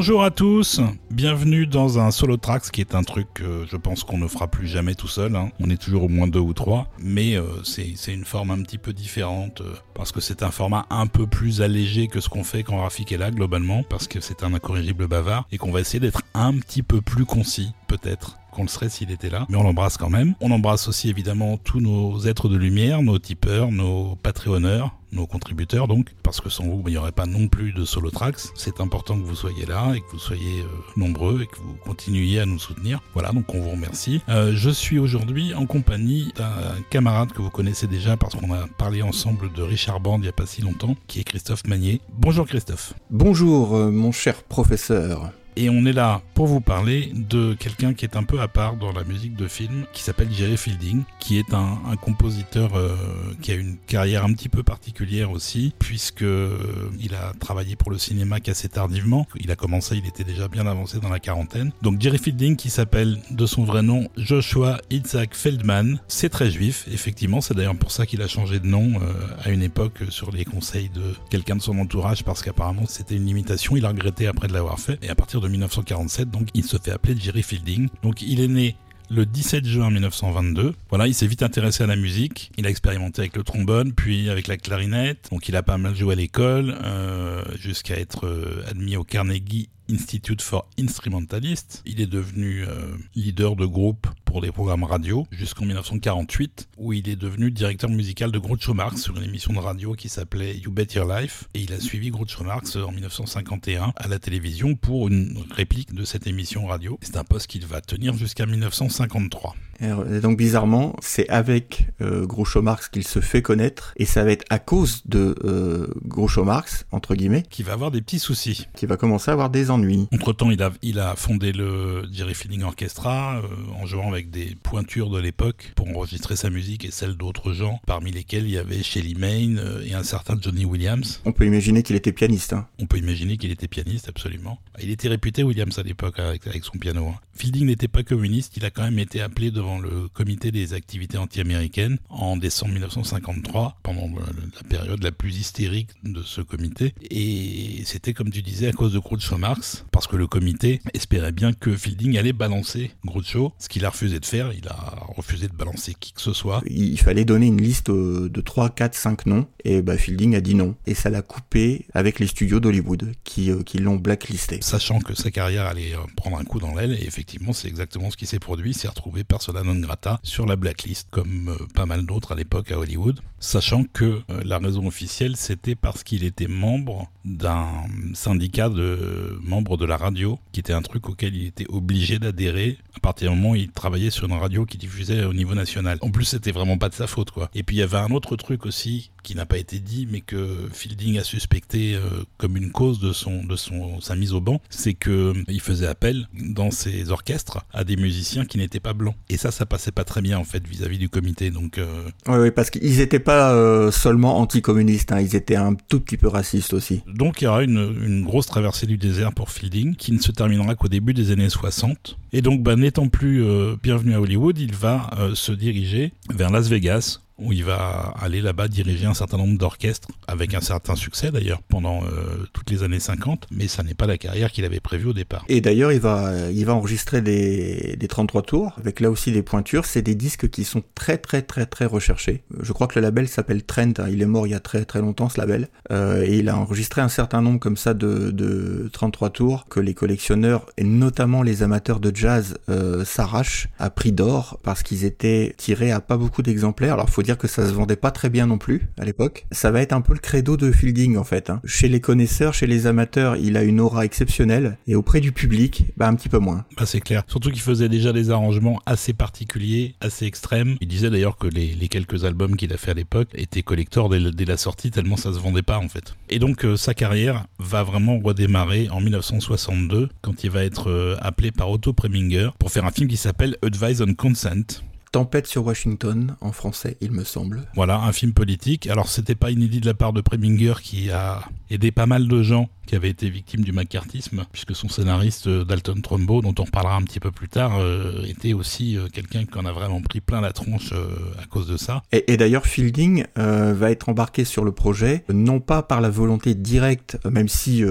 Bonjour à tous, bienvenue dans un solo tracks qui est un truc que je pense qu'on ne fera plus jamais tout seul. hein. On est toujours au moins deux ou trois, mais euh, c'est une forme un petit peu différente euh, parce que c'est un format un peu plus allégé que ce qu'on fait quand Rafik est là globalement parce que c'est un incorrigible bavard et qu'on va essayer d'être un petit peu plus concis peut-être qu'on le serait s'il était là, mais on l'embrasse quand même. On embrasse aussi évidemment tous nos êtres de lumière, nos tipeurs, nos patreonneurs, nos contributeurs donc, parce que sans vous, il n'y aurait pas non plus de solo tracks. C'est important que vous soyez là et que vous soyez euh, nombreux et que vous continuiez à nous soutenir. Voilà, donc on vous remercie. Euh, je suis aujourd'hui en compagnie d'un camarade que vous connaissez déjà parce qu'on a parlé ensemble de Richard Band il n'y a pas si longtemps, qui est Christophe Magnier. Bonjour Christophe. Bonjour, euh, mon cher professeur. Et on est là pour vous parler de quelqu'un qui est un peu à part dans la musique de film, qui s'appelle Jerry Fielding, qui est un, compositeur euh, qui a une carrière un petit peu particulière aussi, puisque euh, il a travaillé pour le cinéma qu'assez tardivement. Il a commencé, il était déjà bien avancé dans la quarantaine. Donc Jerry Fielding, qui s'appelle de son vrai nom Joshua Isaac Feldman, c'est très juif, effectivement. C'est d'ailleurs pour ça qu'il a changé de nom euh, à une époque sur les conseils de quelqu'un de son entourage, parce qu'apparemment c'était une limitation. Il a regretté après de l'avoir fait. Et à partir de 1947, donc il se fait appeler Jerry Fielding. Donc il est né le 17 juin 1922. Voilà, il s'est vite intéressé à la musique. Il a expérimenté avec le trombone, puis avec la clarinette. Donc il a pas mal joué à l'école, euh, jusqu'à être euh, admis au Carnegie Institute for Instrumentalists. Il est devenu euh, leader de groupe pour des programmes radio jusqu'en 1948, où il est devenu directeur musical de Groucho Marx sur une émission de radio qui s'appelait You Bet Your Life. Et il a suivi Groucho Marx en 1951 à la télévision pour une réplique de cette émission radio. C'est un poste qu'il va tenir jusqu'à 1953. Et donc bizarrement, c'est avec euh, Groucho Marx qu'il se fait connaître, et ça va être à cause de euh, Groucho Marx, entre guillemets, Qui va avoir des petits soucis. qu'il va commencer à avoir des ennuis. Entre temps, il a, il a fondé le Jerry Fielding Orchestra euh, en jouant avec des pointures de l'époque pour enregistrer sa musique et celle d'autres gens, parmi lesquels il y avait Shelly Main euh, et un certain Johnny Williams. On peut imaginer qu'il était pianiste. Hein. On peut imaginer qu'il était pianiste, absolument. Il était réputé Williams à l'époque avec, avec son piano. hein. Fielding n'était pas communiste, il a quand même été appelé devant le comité des activités anti-américaines en décembre 1953, pendant la période la plus hystérique de ce comité. Et c'était, comme tu disais, à cause de Groucho Marx, parce que le comité espérait bien que Fielding allait balancer Groucho, ce qu'il a refusé de faire. Il a refusé de balancer qui que ce soit. Il fallait donner une liste euh, de 3, 4, 5 noms, et bah, Fielding a dit non. Et ça l'a coupé avec les studios d'Hollywood, qui, euh, qui l'ont blacklisté. sachant que sa carrière allait euh, prendre un coup dans l'aile, et effectivement, c'est exactement ce qui s'est produit. Il s'est retrouvé non grata sur la blacklist, comme euh, pas mal d'autres à l'époque à Hollywood, sachant que euh, la raison officielle, c'était parce qu'il était membre d'un syndicat de membres de la radio, qui était un truc auquel il était obligé d'adhérer à partir du moment où il travaillait sur une radio qui diffusait au niveau national. En plus, c'était vraiment pas de sa faute, quoi. Et puis, il y avait un autre truc aussi qui n'a pas été dit, mais que Fielding a suspecté euh, comme une cause de son de son sa mise au banc, c'est que euh, il faisait appel dans ses orchestres à des musiciens qui n'étaient pas blancs. Et ça, ça passait pas très bien en fait vis-à-vis du comité. Donc euh, Oui, oui, parce qu'ils n'étaient pas euh, seulement anticommunistes, hein, ils étaient un tout petit peu racistes aussi. donc il y aura une, une grosse traversée du désert pour Fielding qui ne se terminera qu'au début des années 60. Et donc, bah, n'étant plus bienvenu à Hollywood, il va se diriger vers Las Vegas où il va aller là-bas diriger un certain nombre d'orchestres, avec un certain succès d'ailleurs, pendant euh, toutes les années 50, mais ça n'est pas la carrière qu'il avait prévue au départ. Et d'ailleurs, il va, il va enregistrer des, des 33 tours, avec là aussi des pointures. C'est des disques qui sont très très très très recherchés. Je crois que le label s'appelle Trent, hein. il est mort il y a très très longtemps ce label. Euh, et il a enregistré un certain nombre comme ça de, de 33 tours que les collectionneurs, et notamment les amateurs de jazz, euh, s'arrachent à prix d'or, parce qu'ils étaient tirés à pas beaucoup d'exemplaires. Alors faut dire que ça se vendait pas très bien non plus à l'époque. Ça va être un peu le credo de Fielding en fait. hein. Chez les connaisseurs, chez les amateurs, il a une aura exceptionnelle, et auprès du public, bah un petit peu moins. Bah, c'est clair. Surtout qu'il faisait déjà des arrangements assez particuliers, assez extrêmes. Il disait d'ailleurs que les, quelques albums qu'il a fait à l'époque étaient le- dès la sortie, tellement ça se vendait pas en fait. Et donc euh, sa carrière va vraiment redémarrer en 1962, quand il va être euh, appelé par Otto Preminger pour faire un film qui s'appelle Advice on Consent. Tempête sur Washington, en français, il me semble. Voilà, un film politique. Alors, c'était pas inédit de la part de Preminger qui a aidé pas mal de gens qui avait été victime du macartisme, puisque son scénariste Dalton Trumbo, dont on reparlera un petit peu plus tard, était aussi quelqu'un qui en a vraiment pris plein la tronche à cause de ça. Et, d'ailleurs, Fielding va être embarqué sur le projet, non pas par la volonté directe, même si,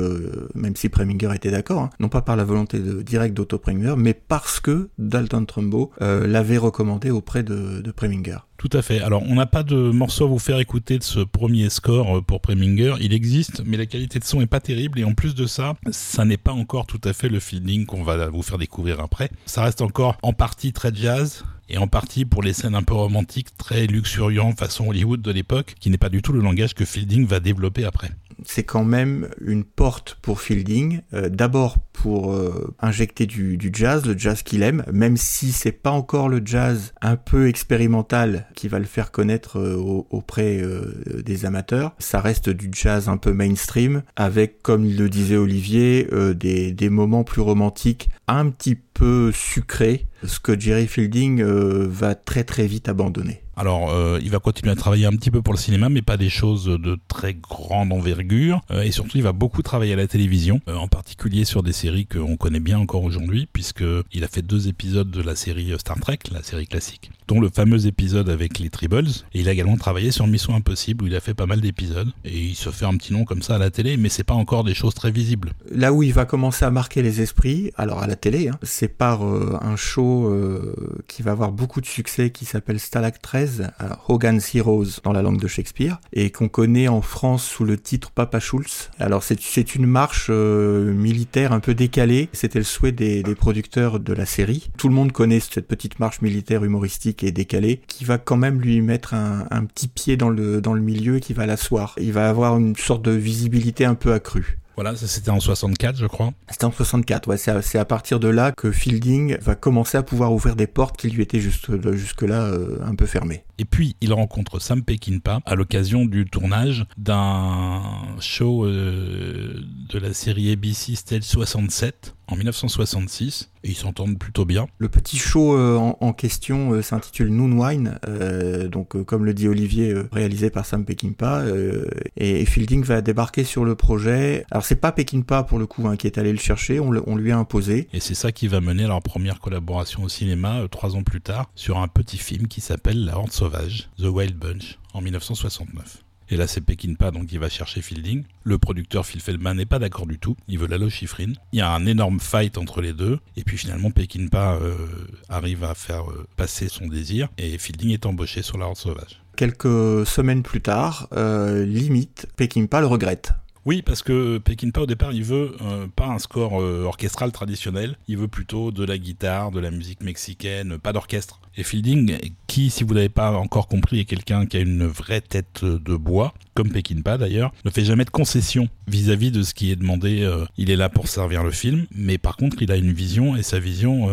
même si Preminger était d'accord, hein, non pas par la volonté directe d'Otto Preminger, mais parce que Dalton Trumbo l'avait recommandé auprès de, de Preminger. Tout à fait. Alors, on n'a pas de morceau à vous faire écouter de ce premier score euh, pour Preminger. Il existe, mais la qualité de son est pas terrible. Et en plus de ça, ça n'est pas encore tout à fait le feeling qu'on va vous faire découvrir après. Ça reste encore en partie très jazz et en partie pour les scènes un peu romantiques, très luxuriantes façon Hollywood de l'époque, qui n'est pas du tout le langage que Fielding va développer après. C'est quand même une porte pour Fielding, euh, d'abord pour euh, injecter du, jazz, le jazz qu'il aime, même si c'est pas encore le jazz un peu expérimental qui va le faire connaître euh, auprès des amateurs. Ça reste du jazz un peu mainstream, avec, comme le disait Olivier, des moments plus romantiques, un petit peu sucrés, ce que Jerry Fielding va très très vite abandonner. Alors, euh, il va continuer à travailler un petit peu pour le cinéma, mais pas des choses de très grande envergure. Euh, et surtout, il va beaucoup travailler à la télévision, euh, en particulier sur des séries qu'on connaît bien encore aujourd'hui, puisqu'il a fait deux épisodes de la série Star Trek, la série classique, dont le fameux épisode avec les Tribbles. Et il a également travaillé sur Mission Impossible, où il a fait pas mal d'épisodes. Et il se fait un petit nom comme ça à la télé, mais c'est pas encore des choses très visibles. Là où il va commencer à marquer les esprits, alors à la télé, hein, c'est par un show qui va avoir beaucoup de succès, qui s'appelle Stalag 13 Hogan's Heroes dans la langue de Shakespeare, et qu'on connaît en France sous le titre Papa Schulz. Alors c'est une marche euh, militaire un peu décalée, c'était le souhait des, des, producteurs de la série. Tout le monde connaît cette petite marche militaire humoristique et décalée, qui va quand même lui mettre un, un petit pied dans le, dans le milieu et qui va l'asseoir. Il va avoir une sorte de visibilité un peu accrue. Voilà, ça c'était en 64, je crois. C'était en 64, ouais. C'est à, partir de là que Fielding va commencer à pouvoir ouvrir des portes qui lui étaient juste, jusque-là euh, un peu fermées. Et puis, il rencontre Sam Peckinpah à l'occasion du tournage d'un show euh, de la série ABC Stage 67 en 1966 et ils s'entendent plutôt bien. Le petit show euh, en, question euh, s'intitule Noon Wine, donc comme le dit Olivier, réalisé par Sam Peckinpah et, Fielding va débarquer sur le projet. Alors c'est pas Peckinpah pour le coup hein, qui est allé le chercher, on, on lui a imposé. Et c'est ça qui va mener à leur première collaboration au cinéma trois ans plus tard sur un petit film qui s'appelle La Horde The Wild Bunch, en 1969. Et là, c'est Pekinpa donc il va chercher Fielding. Le producteur Phil Feldman n'est pas d'accord du tout. Il veut la Chiffrine. Il y a un énorme fight entre les deux. Et puis finalement, Pekinpa euh, arrive à faire euh, passer son désir. Et Fielding est embauché sur la Horde Sauvage. Quelques semaines plus tard, euh, limite, Pekinpa le regrette. Oui, parce que Peckinpah au départ, il veut euh, pas un score euh, orchestral traditionnel, il veut plutôt de la guitare, de la musique mexicaine, pas d'orchestre. Et Fielding, qui, si vous n'avez pas encore compris, est quelqu'un qui a une vraie tête de bois, comme Peckinpah d'ailleurs, ne fait jamais de concession vis-à-vis de ce qui est demandé. Euh, il est là pour servir le film, mais par contre, il a une vision et sa vision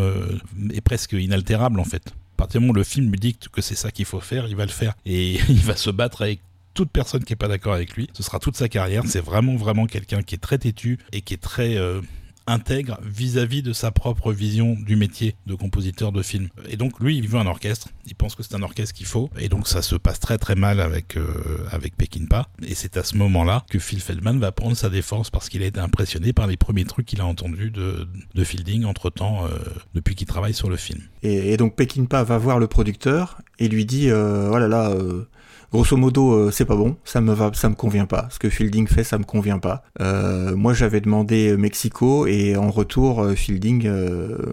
est presque inaltérable en fait. À partir du moment où le film lui dicte que c'est ça qu'il faut faire, il va le faire. Et il va se battre avec toute personne qui est pas d'accord avec lui. Ce sera toute sa carrière. C'est vraiment, vraiment quelqu'un qui est très têtu et qui est très euh, intègre vis-à-vis de sa propre vision du métier de compositeur de film. Et donc lui, il veut un orchestre. Il pense que c'est un orchestre qu'il faut. Et donc ça se passe très très mal avec euh, avec Peckinpah. Et c'est à ce moment-là que Phil Feldman va prendre sa défense parce qu'il a été impressionné par les premiers trucs qu'il a entendus de, de Fielding entre temps euh, depuis qu'il travaille sur le film. Et, et donc Peckinpah va voir le producteur et lui dit euh, oh là là euh, grosso modo, euh, c'est pas bon, ça me va, ça me convient pas. Ce que Fielding fait, ça me convient pas. Euh, moi, j'avais demandé Mexico et en retour, euh, Fielding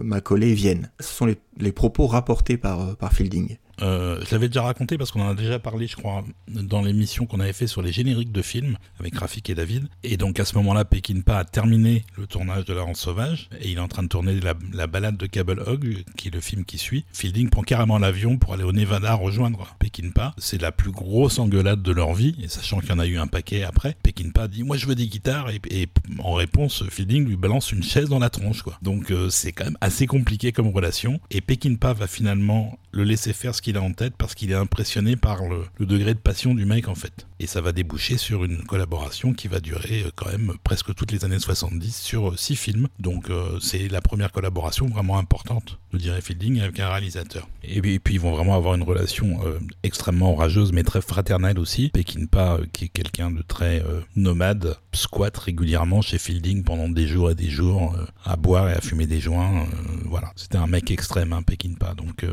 m'a collé Vienne. Ce sont les, propos rapportés par Fielding. Euh, je l'avais déjà raconté parce qu'on en a déjà parlé, je crois, dans l'émission qu'on avait fait sur les génériques de films avec Rafik et David. Et donc à ce moment-là, Pekinpa a terminé le tournage de La Rente Sauvage et il est en train de tourner la, la, balade de Cable Hog, qui est le film qui suit. Fielding prend carrément l'avion pour aller au Nevada rejoindre Pekinpa. C'est la plus grosse engueulade de leur vie, et sachant qu'il y en a eu un paquet après, Pekinpa dit Moi je veux des guitares, et, et, en réponse, Fielding lui balance une chaise dans la tronche. Quoi. Donc euh, c'est quand même assez compliqué comme relation. Et Pekinpa va finalement le laisser faire ce qu'il a en tête parce qu'il est impressionné par le, degré de passion du mec en fait. Et ça va déboucher sur une collaboration qui va durer euh, quand même presque toutes les années 70 sur euh, six films. Donc euh, c'est la première collaboration vraiment importante Jerry Fielding avec un réalisateur. Et puis, ils vont vraiment avoir une relation euh, extrêmement orageuse, mais très fraternelle aussi. Peckinpah, euh, qui est quelqu'un de très euh, nomade, squatte régulièrement chez Fielding pendant des jours et des jours, à boire et à fumer des joints. voilà, c'était un mec extrême, hein, Peckinpah. Donc,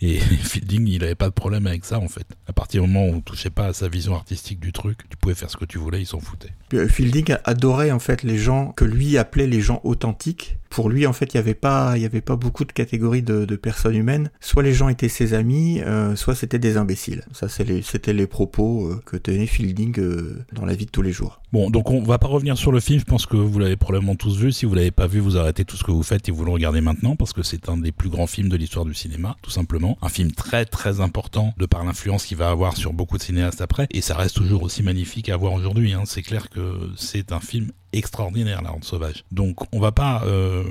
et Fielding, il avait pas de problème avec ça en fait. À partir du moment où on touchait pas à sa vision artistique du truc, tu pouvais faire ce que tu voulais, il s'en foutait. Fielding adorait en fait les gens que lui appelait les gens authentiques pour lui, en fait, il n'y avait pas, beaucoup de catégories de, personnes humaines. Soit les gens étaient ses amis, euh, soit c'était des imbéciles. Ça, c'était les, propos euh, que tenait Fielding euh, dans la vie de tous les jours. Bon, donc on va pas revenir sur le film. Je pense que vous l'avez probablement tous vu. Si vous l'avez pas vu, vous arrêtez tout ce que vous faites et vous le regardez maintenant parce que c'est un des plus grands films de l'histoire du cinéma, tout simplement. Un film très très important de par l'influence qu'il va avoir sur beaucoup de cinéastes après. Et ça reste toujours aussi magnifique à voir aujourd'hui. Hein. C'est clair que c'est un film extraordinaire, La Ronde Sauvage. Donc on va pas euh,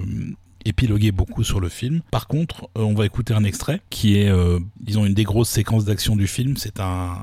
épiloguer beaucoup sur le film. Par contre, euh, on va écouter un extrait qui est, euh, disons, une des grosses séquences d'action du film. C'est un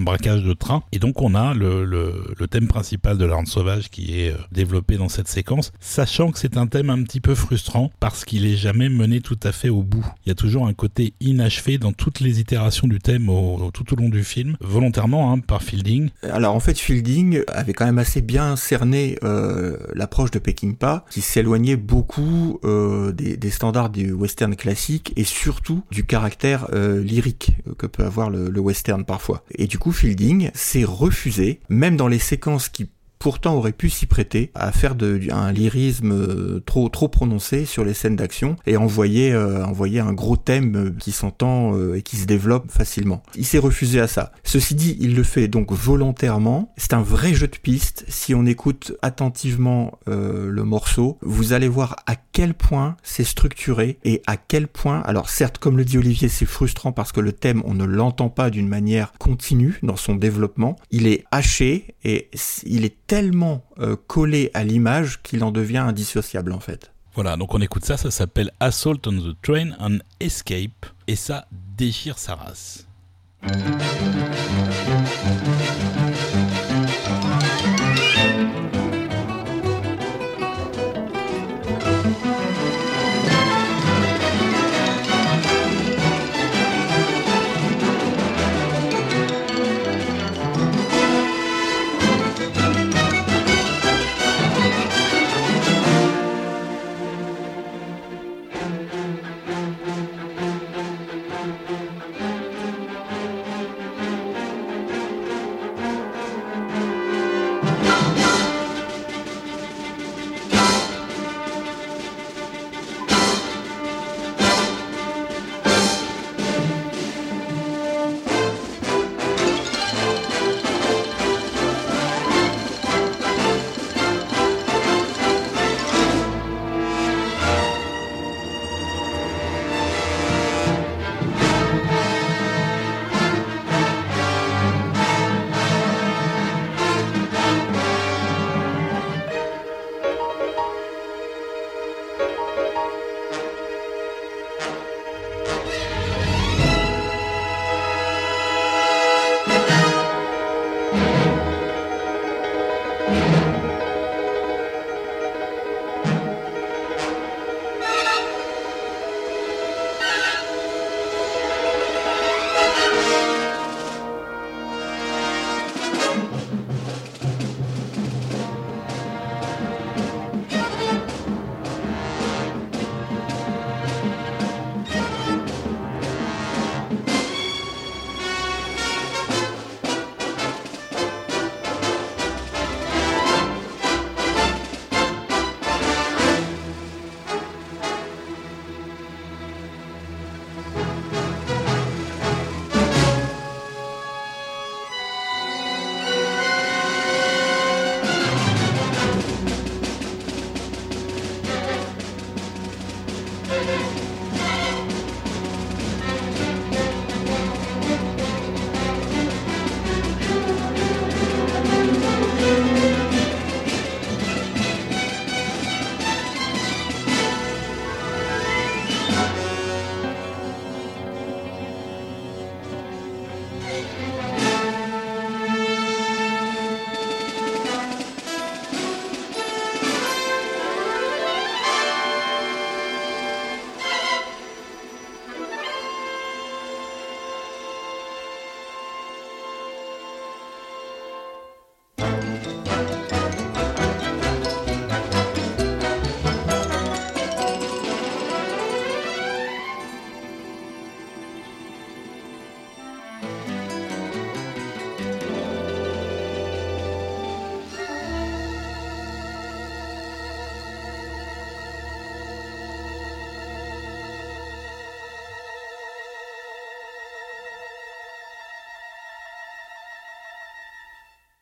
braquage de train. Et donc on a le, thème principal de l'arme sauvage qui est euh, développé dans cette séquence, sachant que c'est un thème un petit peu frustrant parce qu'il est jamais mené tout à fait au bout. Il y a toujours un côté inachevé dans toutes les itérations du thème tout au long du film, volontairement hein, par Fielding. Alors en fait Fielding avait quand même assez bien cerné euh, l'approche de Peckinpah, qui s'éloignait beaucoup euh, des, des, standards du western classique et surtout du caractère lyrique que peut avoir le, le western parfois. Et du coup Fielding s'est refusé, même dans les séquences qui pourtant aurait pu s'y prêter à faire de, un lyrisme euh, trop trop prononcé sur les scènes d'action et envoyer euh, envoyer un gros thème euh, qui s'entend et qui se développe facilement. Il s'est refusé à ça. Ceci dit, il le fait donc volontairement. C'est un vrai jeu de piste. Si on écoute attentivement le morceau, vous allez voir à quel point c'est structuré et à quel point, alors certes, comme le dit Olivier, c'est frustrant parce que le thème, on ne l'entend pas d'une manière continue dans son développement. Il est haché et il est tellement euh, collé à l'image qu'il en devient indissociable en fait. Voilà, donc on écoute ça, ça s'appelle Assault on the Train and Escape, et ça déchire sa race.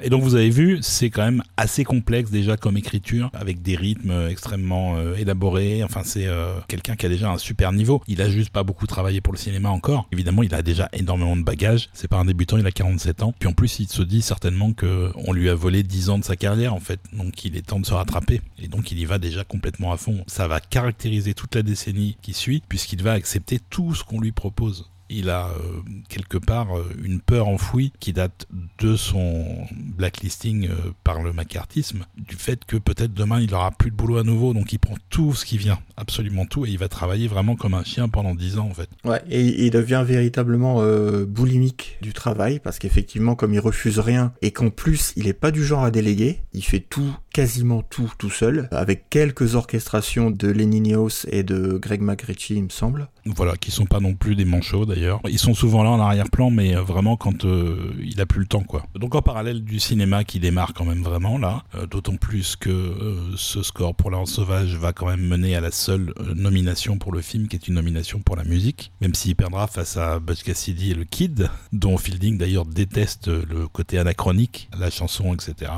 Et donc vous avez vu, c'est quand même assez complexe déjà comme écriture, avec des rythmes extrêmement euh, élaborés. Enfin, c'est euh, quelqu'un qui a déjà un super niveau. Il a juste pas beaucoup travaillé pour le cinéma encore. Évidemment, il a déjà énormément de bagages. C'est pas un débutant, il a 47 ans. Puis en plus, il se dit certainement que on lui a volé 10 ans de sa carrière en fait. Donc il est temps de se rattraper. Et donc il y va déjà complètement à fond. Ça va caractériser toute la décennie qui suit, puisqu'il va accepter tout ce qu'on lui propose il a euh, quelque part euh, une peur enfouie qui date de son blacklisting euh, par le macartisme, du fait que peut-être demain il aura plus de boulot à nouveau, donc il prend tout ce qui vient, absolument tout, et il va travailler vraiment comme un chien pendant dix ans en fait. Ouais, et il devient véritablement boulimique du travail, parce qu'effectivement comme il refuse rien, et qu'en plus il est pas du genre à déléguer, il fait tout, quasiment tout, tout seul, avec quelques orchestrations de Lenny Nios et de Greg McRitchie il me semble. Voilà, qui sont pas non plus des manchots d'ailleurs ils sont souvent là en arrière-plan, mais euh, vraiment quand euh, il a plus le temps, quoi. Donc en parallèle du cinéma qui démarre quand même vraiment là, euh, d'autant plus que ce score pour La Sauvage va quand même mener à la seule nomination pour le film, qui est une nomination pour la musique, même s'il perdra face à Butch Cassidy et le Kid, dont Fielding d'ailleurs déteste le côté anachronique, la chanson, etc.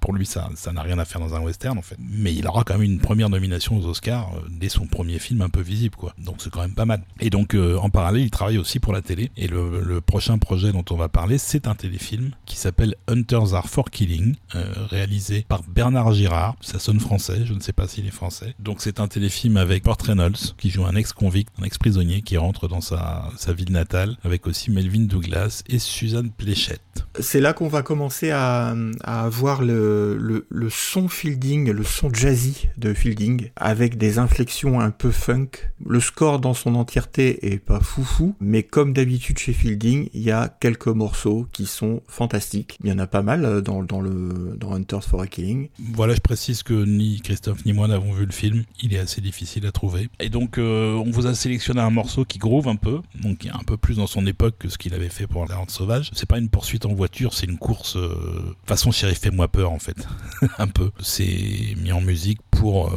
pour lui, ça, ça n'a rien à faire dans un western en fait. Mais il aura quand même une première nomination aux Oscars dès son premier film un peu visible, quoi. Donc c'est quand même pas mal. Et donc en parallèle, il travaille aussi pour la télé. Et le, prochain projet dont on va parler, c'est un téléfilm qui s'appelle Hunters Are for Killing, euh, réalisé par Bernard Girard. Ça sonne français, je ne sais pas s'il est français. Donc c'est un téléfilm avec Port Reynolds, qui joue un ex-convict, un ex-prisonnier qui rentre dans sa, sa ville natale, avec aussi Melvin Douglas et Suzanne Pléchette. C'est là qu'on va commencer à, à avoir le, le, le, son Fielding, le son jazzy de Fielding, avec des inflexions un peu funk. Le score dans son entièreté est pas foufou, mais comme d'habitude chez Fielding, il y a quelques morceaux qui sont fantastiques. Il y en a pas mal euh, dans, dans le dans Hunters for a Killing. Voilà, je précise que ni Christophe ni moi n'avons vu le film. Il est assez difficile à trouver. Et donc, euh, on vous a sélectionné un morceau qui groove un peu, donc qui est un peu plus dans son époque que ce qu'il avait fait pour La Horde Sauvage. C'est pas une poursuite en voiture, c'est une course euh, façon shérif fait-moi peur en fait. un peu. C'est mis en musique pour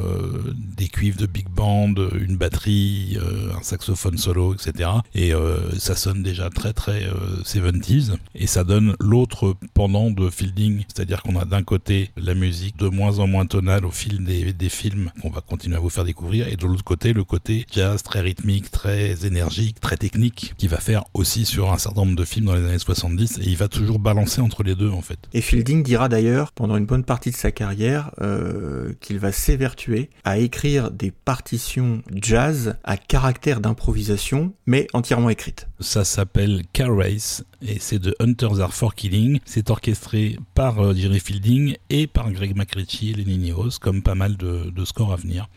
des cuivres de big band, une batterie, un saxophone solo, etc. Et euh, ça sonne déjà très très 70s euh, et ça donne l'autre pendant de Fielding, c'est-à-dire qu'on a d'un côté la musique de moins en moins tonale au fil des, films qu'on va continuer à vous faire découvrir et de l'autre côté le côté jazz très rythmique, très énergique, très technique qui va faire aussi sur un certain nombre de films dans les années 70 et il va toujours balancer entre les deux en fait. Et Fielding dira d'ailleurs pendant une bonne partie de sa carrière euh, qu'il va à écrire des partitions jazz à caractère d'improvisation, mais entièrement écrites. Ça s'appelle Car Race et c'est de Hunters Are For Killing. C'est orchestré par euh, Jerry Fielding et par Greg McRitchie et Lenny Nios, comme pas mal de, scores à venir.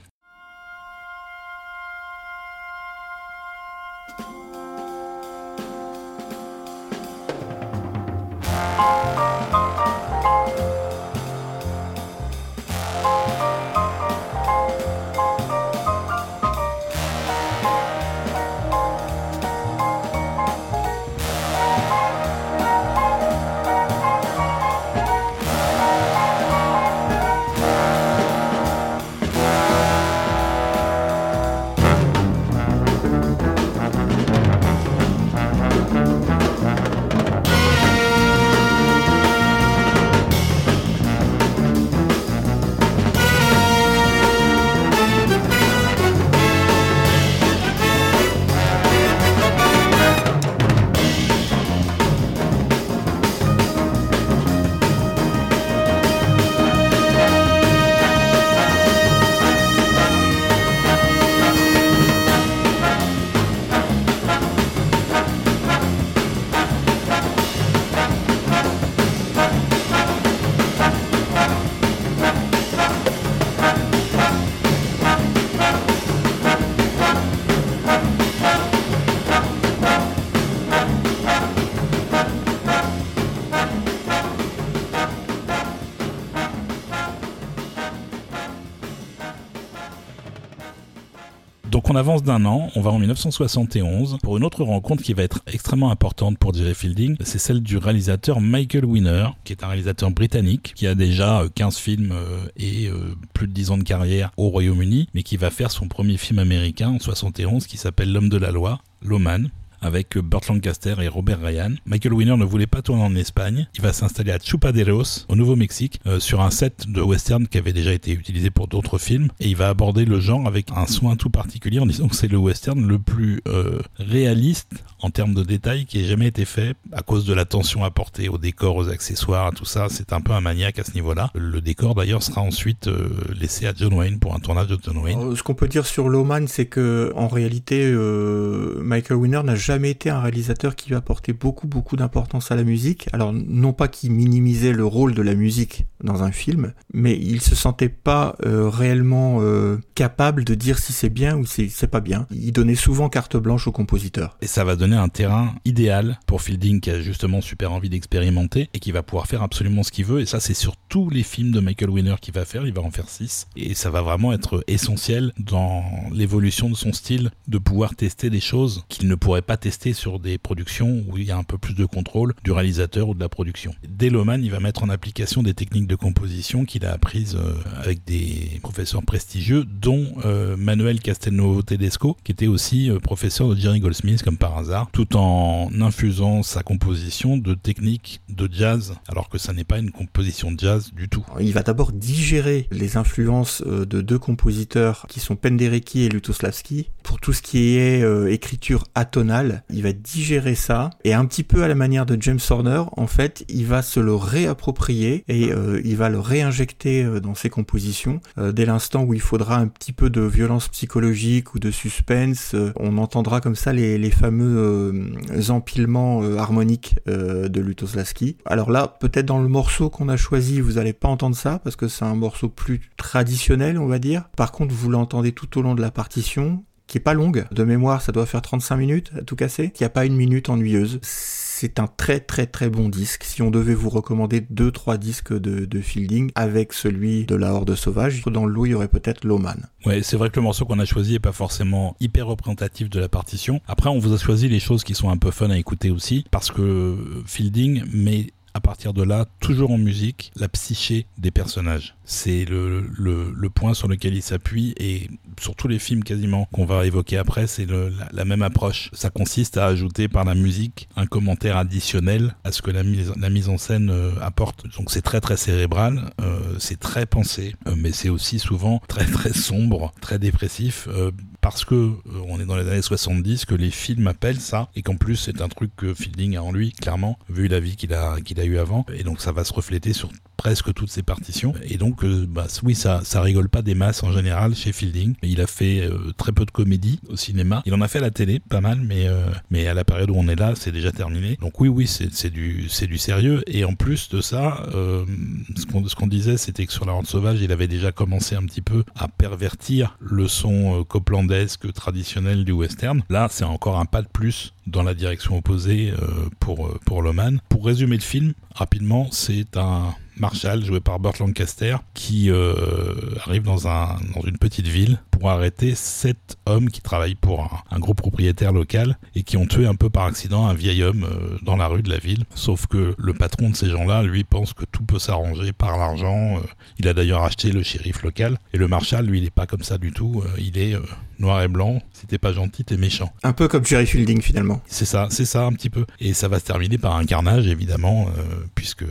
Qu'on avance d'un an, on va en 1971 pour une autre rencontre qui va être extrêmement importante pour Jerry Fielding. C'est celle du réalisateur Michael Winner, qui est un réalisateur britannique qui a déjà 15 films et plus de 10 ans de carrière au Royaume-Uni, mais qui va faire son premier film américain en 71 qui s'appelle L'homme de la loi, Loman avec Burt Lancaster et Robert Ryan. Michael Winner ne voulait pas tourner en Espagne. Il va s'installer à Chupaderos, au Nouveau-Mexique, euh, sur un set de western qui avait déjà été utilisé pour d'autres films. Et il va aborder le genre avec un soin tout particulier en disant que c'est le western le plus euh, réaliste en termes de détails qui ait jamais été fait à cause de l'attention apportée aux décors, aux accessoires, à tout ça. C'est un peu un maniaque à ce niveau-là. Le décor d'ailleurs sera ensuite euh, laissé à John Wayne pour un tournage de John Wayne. ce qu'on peut dire sur Lowman, c'est que en réalité, Michael Winner n'a jamais été un réalisateur qui a apporté beaucoup beaucoup d'importance à la musique. Alors non pas qu'il minimisait le rôle de la musique dans un film, mais il se sentait pas euh, réellement euh, capable de dire si c'est bien ou si c'est pas bien. Il donnait souvent carte blanche au compositeur. Et ça va donner un terrain idéal pour Fielding qui a justement super envie d'expérimenter et qui va pouvoir faire absolument ce qu'il veut. Et ça c'est sur tous les films de Michael Winner qu'il va faire. Il va en faire 6 et ça va vraiment être essentiel dans l'évolution de son style de pouvoir tester des choses qu'il ne pourrait pas tester sur des productions où il y a un peu plus de contrôle du réalisateur ou de la production. Dès il va mettre en application des techniques de composition qu'il a apprises euh, avec des professeurs prestigieux, dont euh, Manuel Castelnuovo Tedesco, qui était aussi euh, professeur de Jerry Goldsmith comme par hasard, tout en infusant sa composition de techniques de jazz, alors que ça n'est pas une composition de jazz du tout. Il va d'abord digérer les influences de deux compositeurs qui sont Penderecki et Lutoslavski pour tout ce qui est écriture atonale il va digérer ça et un petit peu à la manière de James Horner, en fait, il va se le réapproprier et euh, il va le réinjecter euh, dans ses compositions euh, dès l'instant où il faudra un petit peu de violence psychologique ou de suspense. on entendra comme ça les fameux empilements harmoniques de Lutoslavski. Alors là, peut-être dans le morceau qu'on a choisi, vous n'allez pas entendre ça parce que c'est un morceau plus traditionnel, on va dire. Par contre, vous l'entendez tout au long de la partition qui est pas longue. De mémoire, ça doit faire 35 minutes, à tout casser. Il n'y a pas une minute ennuyeuse. C'est un très très très bon disque. Si on devait vous recommander deux trois disques de, Fielding avec celui de la Horde Sauvage, dans le lot il y aurait peut-être Lowman. Ouais, c'est vrai que le morceau qu'on a choisi est pas forcément hyper représentatif de la partition. Après, on vous a choisi les choses qui sont un peu fun à écouter aussi, parce que Fielding met à partir de là, toujours en musique, la psyché des personnages. C'est le, le, point sur lequel il s'appuie et sur tous les films quasiment qu'on va évoquer après, c'est la, même approche. Ça consiste à ajouter par la musique un commentaire additionnel à ce que la mise, la mise en scène euh, apporte. Donc c'est très très cérébral, euh, c'est très pensé, euh, mais c'est aussi souvent très très sombre, très dépressif parce que on est dans les années 70 que les films appellent ça et qu'en plus c'est un truc que Fielding a en lui clairement vu la vie qu'il a qu'il eu avant et donc ça va se refléter sur presque toutes ses partitions. Et donc, euh, bah, oui, ça, ça rigole pas des masses en général chez Fielding. Il a fait euh, très peu de comédie au cinéma. Il en a fait à la télé, pas mal, mais, euh, mais à la période où on est là, c'est déjà terminé. Donc oui, oui, c'est du, du sérieux. Et en plus de ça, ce qu'on disait, c'était que sur La Rente Sauvage, il avait déjà commencé un petit peu à pervertir le son coplandesque traditionnel du western. Là, c'est encore un pas de plus dans la direction opposée pour, pour Loman. Pour résumer le film, rapidement, c'est un Marshall, joué par Burt Lancaster, qui euh, arrive dans, un, dans une petite ville pour arrêter sept hommes qui travaillent pour un, gros propriétaire local et qui ont tué un peu par accident un vieil homme euh, dans la rue de la ville. Sauf que le patron de ces gens-là, lui, pense que tout peut s'arranger par l'argent. Euh, il a d'ailleurs acheté le shérif local. Et le Marshall, lui, il n'est pas comme ça du tout. il est noir et blanc. Si t'es pas gentil, t'es méchant. Un peu comme Jerry Fielding finalement. C'est ça, c'est ça un petit peu. Et ça va se terminer par un carnage évidemment, puisque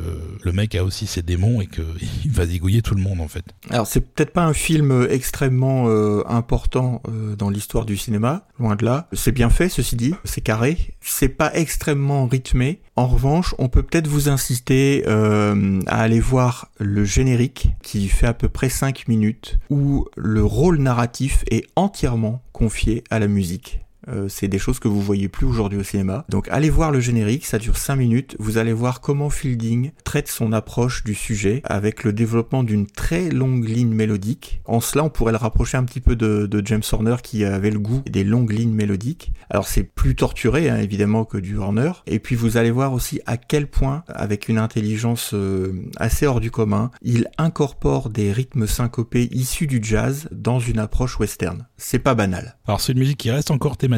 le mec a aussi ses démons et qu'il va zigouiller tout le monde en fait. Alors c'est peut-être pas un film extrêmement euh, important euh, dans l'histoire du cinéma, loin de là. C'est bien fait, ceci dit, c'est carré. C'est pas extrêmement rythmé. En revanche, on peut peut-être vous inciter euh, à aller voir le générique qui fait à peu près 5 minutes où le rôle narratif est entièrement confié à la musique. Euh, c'est des choses que vous voyez plus aujourd'hui au cinéma. Donc allez voir le générique, ça dure 5 minutes. Vous allez voir comment Fielding traite son approche du sujet avec le développement d'une très longue ligne mélodique. En cela, on pourrait le rapprocher un petit peu de, James Horner qui avait le goût des longues lignes mélodiques. Alors c'est plus torturé hein, évidemment que du Horner. Et puis vous allez voir aussi à quel point, avec une intelligence euh, assez hors du commun, il incorpore des rythmes syncopés issus du jazz dans une approche western. C'est pas banal. Alors c'est une musique qui reste encore thématique,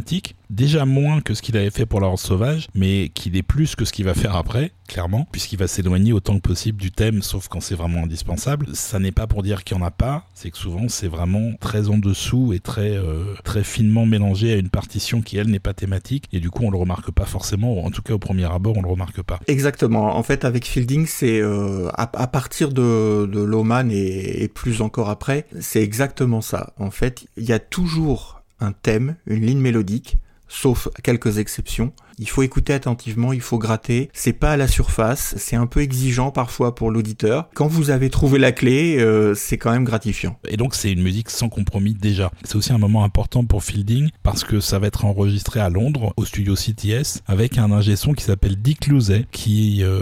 déjà moins que ce qu'il avait fait pour la sauvage, mais qu'il est plus que ce qu'il va faire après, clairement, puisqu'il va s'éloigner autant que possible du thème, sauf quand c'est vraiment indispensable. Ça n'est pas pour dire qu'il n'y en a pas, c'est que souvent c'est vraiment très en dessous et très, euh, très finement mélangé à une partition qui, elle, n'est pas thématique, et du coup on le remarque pas forcément, ou en tout cas au premier abord on le remarque pas. Exactement, en fait avec Fielding, c'est euh, à, partir de, de Loman et, et plus encore après, c'est exactement ça. En fait, il y a toujours un thème, une ligne mélodique, sauf quelques exceptions, il faut écouter attentivement, il faut gratter. C'est pas à la surface, c'est un peu exigeant parfois pour l'auditeur. Quand vous avez trouvé la clé, euh, c'est quand même gratifiant. Et donc c'est une musique sans compromis déjà. C'est aussi un moment important pour Fielding parce que ça va être enregistré à Londres au studio CTS avec un ingé son qui s'appelle Dick Louzet qui euh,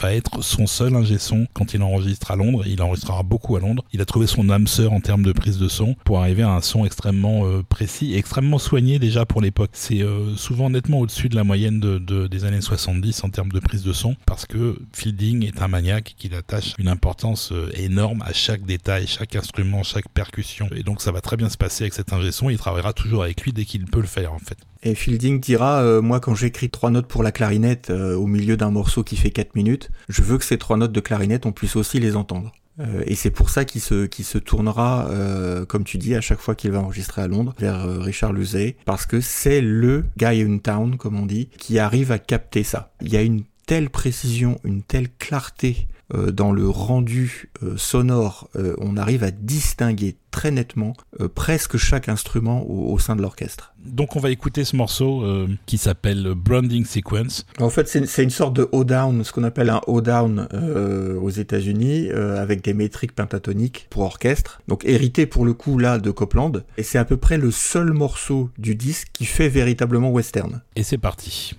va être son seul ingé son quand il enregistre à Londres. Il enregistrera beaucoup à Londres. Il a trouvé son âme sœur en termes de prise de son pour arriver à un son extrêmement euh, précis extrêmement soigné déjà pour l'époque. C'est souvent nettement au-dessus de la moyenne de, des années 70 en termes de prise de son, parce que Fielding est un maniaque qui attache une importance euh, énorme à chaque détail, chaque instrument, chaque percussion. Et donc ça va très bien se passer avec cet ingé son, il travaillera toujours avec lui dès qu'il peut le faire en fait. Et Fielding dira, euh, moi quand j'écris trois notes pour la clarinette euh, au milieu d'un morceau qui fait 4 minutes, je veux que ces trois notes de clarinette, on puisse aussi les entendre. Euh, et c'est pour ça qu'il se, qu'il se tournera, euh, comme tu dis, à chaque fois qu'il va enregistrer à Londres, vers euh, Richard Luzet, parce que c'est le guy in town, comme on dit, qui arrive à capter ça. Il y a une telle précision, une telle clarté dans le rendu euh, sonore, euh, on arrive à distinguer très nettement presque chaque instrument au, sein de l'orchestre. Donc on va écouter ce morceau qui s'appelle Branding Sequence. En fait, c'est une sorte de O-down, ce qu'on appelle un O-down aux États-Unis, avec des métriques pentatoniques pour orchestre. Donc hérité pour le coup là de Copland. Et c'est à peu près le seul morceau du disque qui fait véritablement western. Et c'est parti.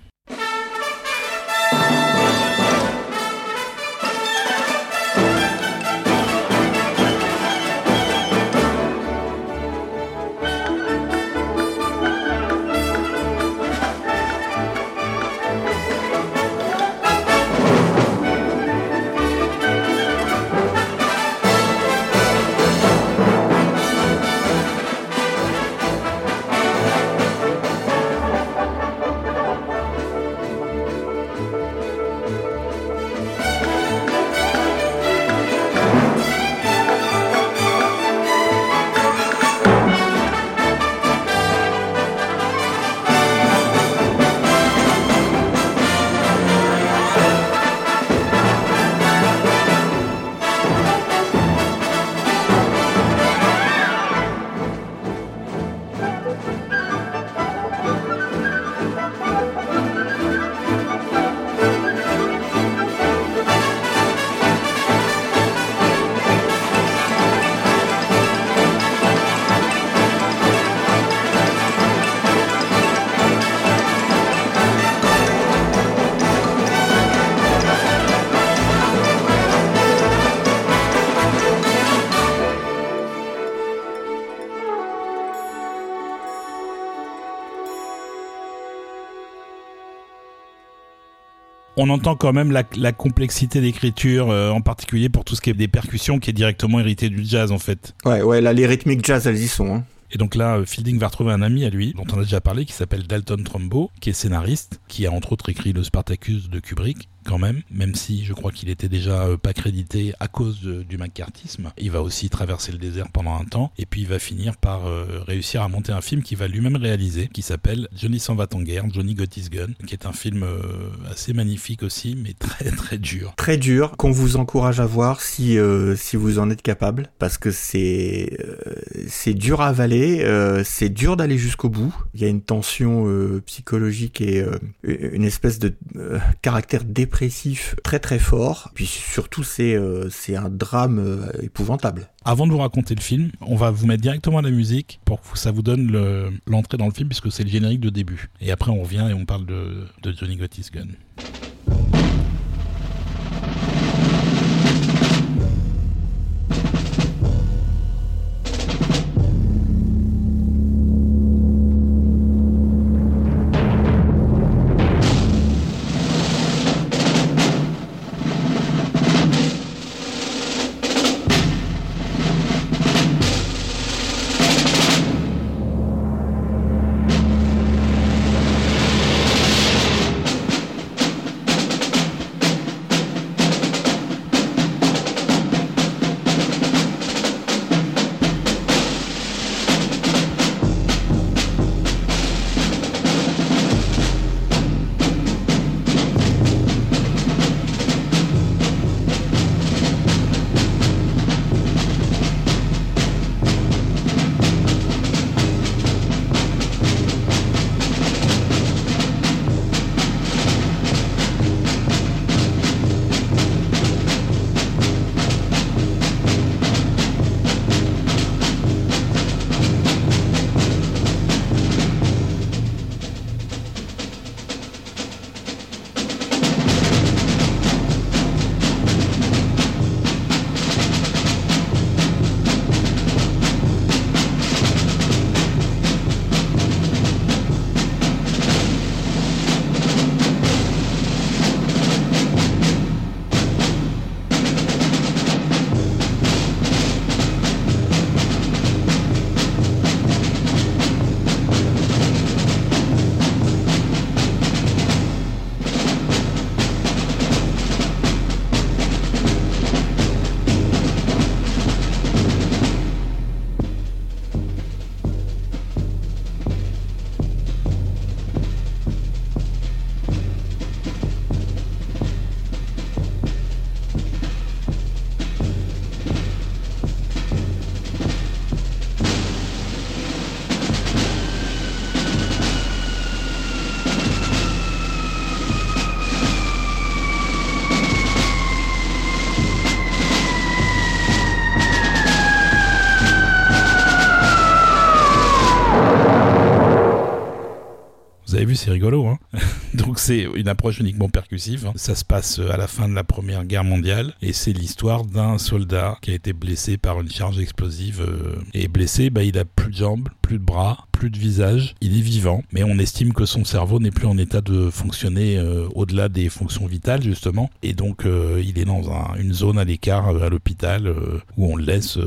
On entend quand même la, complexité d'écriture, euh, en particulier pour tout ce qui est des percussions, qui est directement hérité du jazz en fait. Ouais, ouais, là les rythmiques jazz elles y sont. Hein. Et donc là, euh, Fielding va retrouver un ami à lui, dont on a déjà parlé, qui s'appelle Dalton Trumbo, qui est scénariste, qui a entre autres écrit le Spartacus de Kubrick, quand même, même si je crois qu'il était déjà euh, pas crédité à cause du macartisme. Il va aussi traverser le désert pendant un temps, et puis il va finir par euh, réussir à monter un film qu'il va lui-même réaliser, qui s'appelle Johnny s'en va en guerre, Johnny Got His Gun, qui est un film assez magnifique aussi, mais très très dur. Très dur, qu'on vous encourage à voir si, si vous en êtes capable, parce que c'est c'est dur à avaler euh, c'est dur d'aller jusqu'au bout. Il y a une tension euh, psychologique et euh, une espèce de caractère très très fort. Puis surtout, c'est c'est un drame épouvantable. Avant de vous raconter le film, on va vous mettre directement la musique pour que ça vous donne l'entrée dans le film puisque c'est le générique de début. Et après, on revient et on parle de, de Johnny Got Gun. Rigolo. Hein Donc c'est une approche uniquement percussive. Hein. Ça se passe à la fin de la Première Guerre mondiale et c'est l'histoire d'un soldat qui a été blessé par une charge explosive. Euh, et blessé, bah, il a plus de jambes, plus de bras, de visage. Il est vivant, mais on estime que son cerveau n'est plus en état de fonctionner euh, au-delà des fonctions vitales justement. Et donc euh, il est dans une zone à l'écart à l'hôpital où on le laisse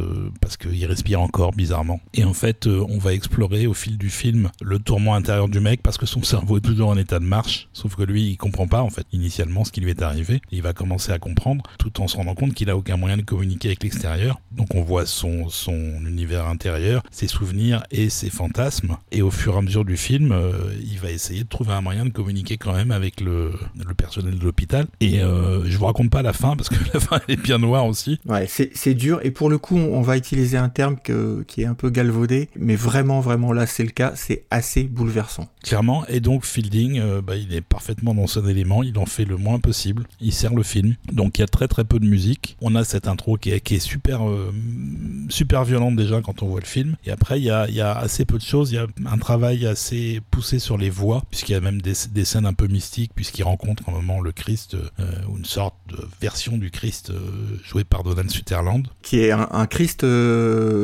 parce qu'il respire encore bizarrement. Et en fait, on va explorer au fil du film le tourment intérieur du mec parce que son cerveau est toujours en état de marche. Sauf que lui, il comprend pas en fait initialement ce qui lui est arrivé. Il va commencer à comprendre tout en se rendant compte qu'il a aucun moyen de communiquer avec l'extérieur. Donc on voit son, son univers intérieur, ses souvenirs et ses fantasmes. Et au fur et à mesure du film, euh, il va essayer de trouver un moyen de communiquer quand même avec le, le personnel de l'hôpital. Et euh, je vous raconte pas la fin parce que la fin est bien noire aussi. Ouais, c'est dur. Et pour le coup, on va utiliser un terme que, qui est un peu galvaudé, mais vraiment, vraiment là, c'est le cas. C'est assez bouleversant. Clairement. Et donc Fielding, euh, bah, il est parfaitement dans son élément, il en fait le moins possible, il sert le film. Donc il y a très très peu de musique. On a cette intro qui est, qui est super, euh, super violente déjà quand on voit le film. Et après, il y a, il y a assez peu de choses, il y a un travail assez poussé sur les voix, puisqu'il y a même des, scènes un peu mystiques, puisqu'il rencontre un moment le Christ, euh, une sorte de version du Christ joué par Donald Sutherland. Qui est un, Christ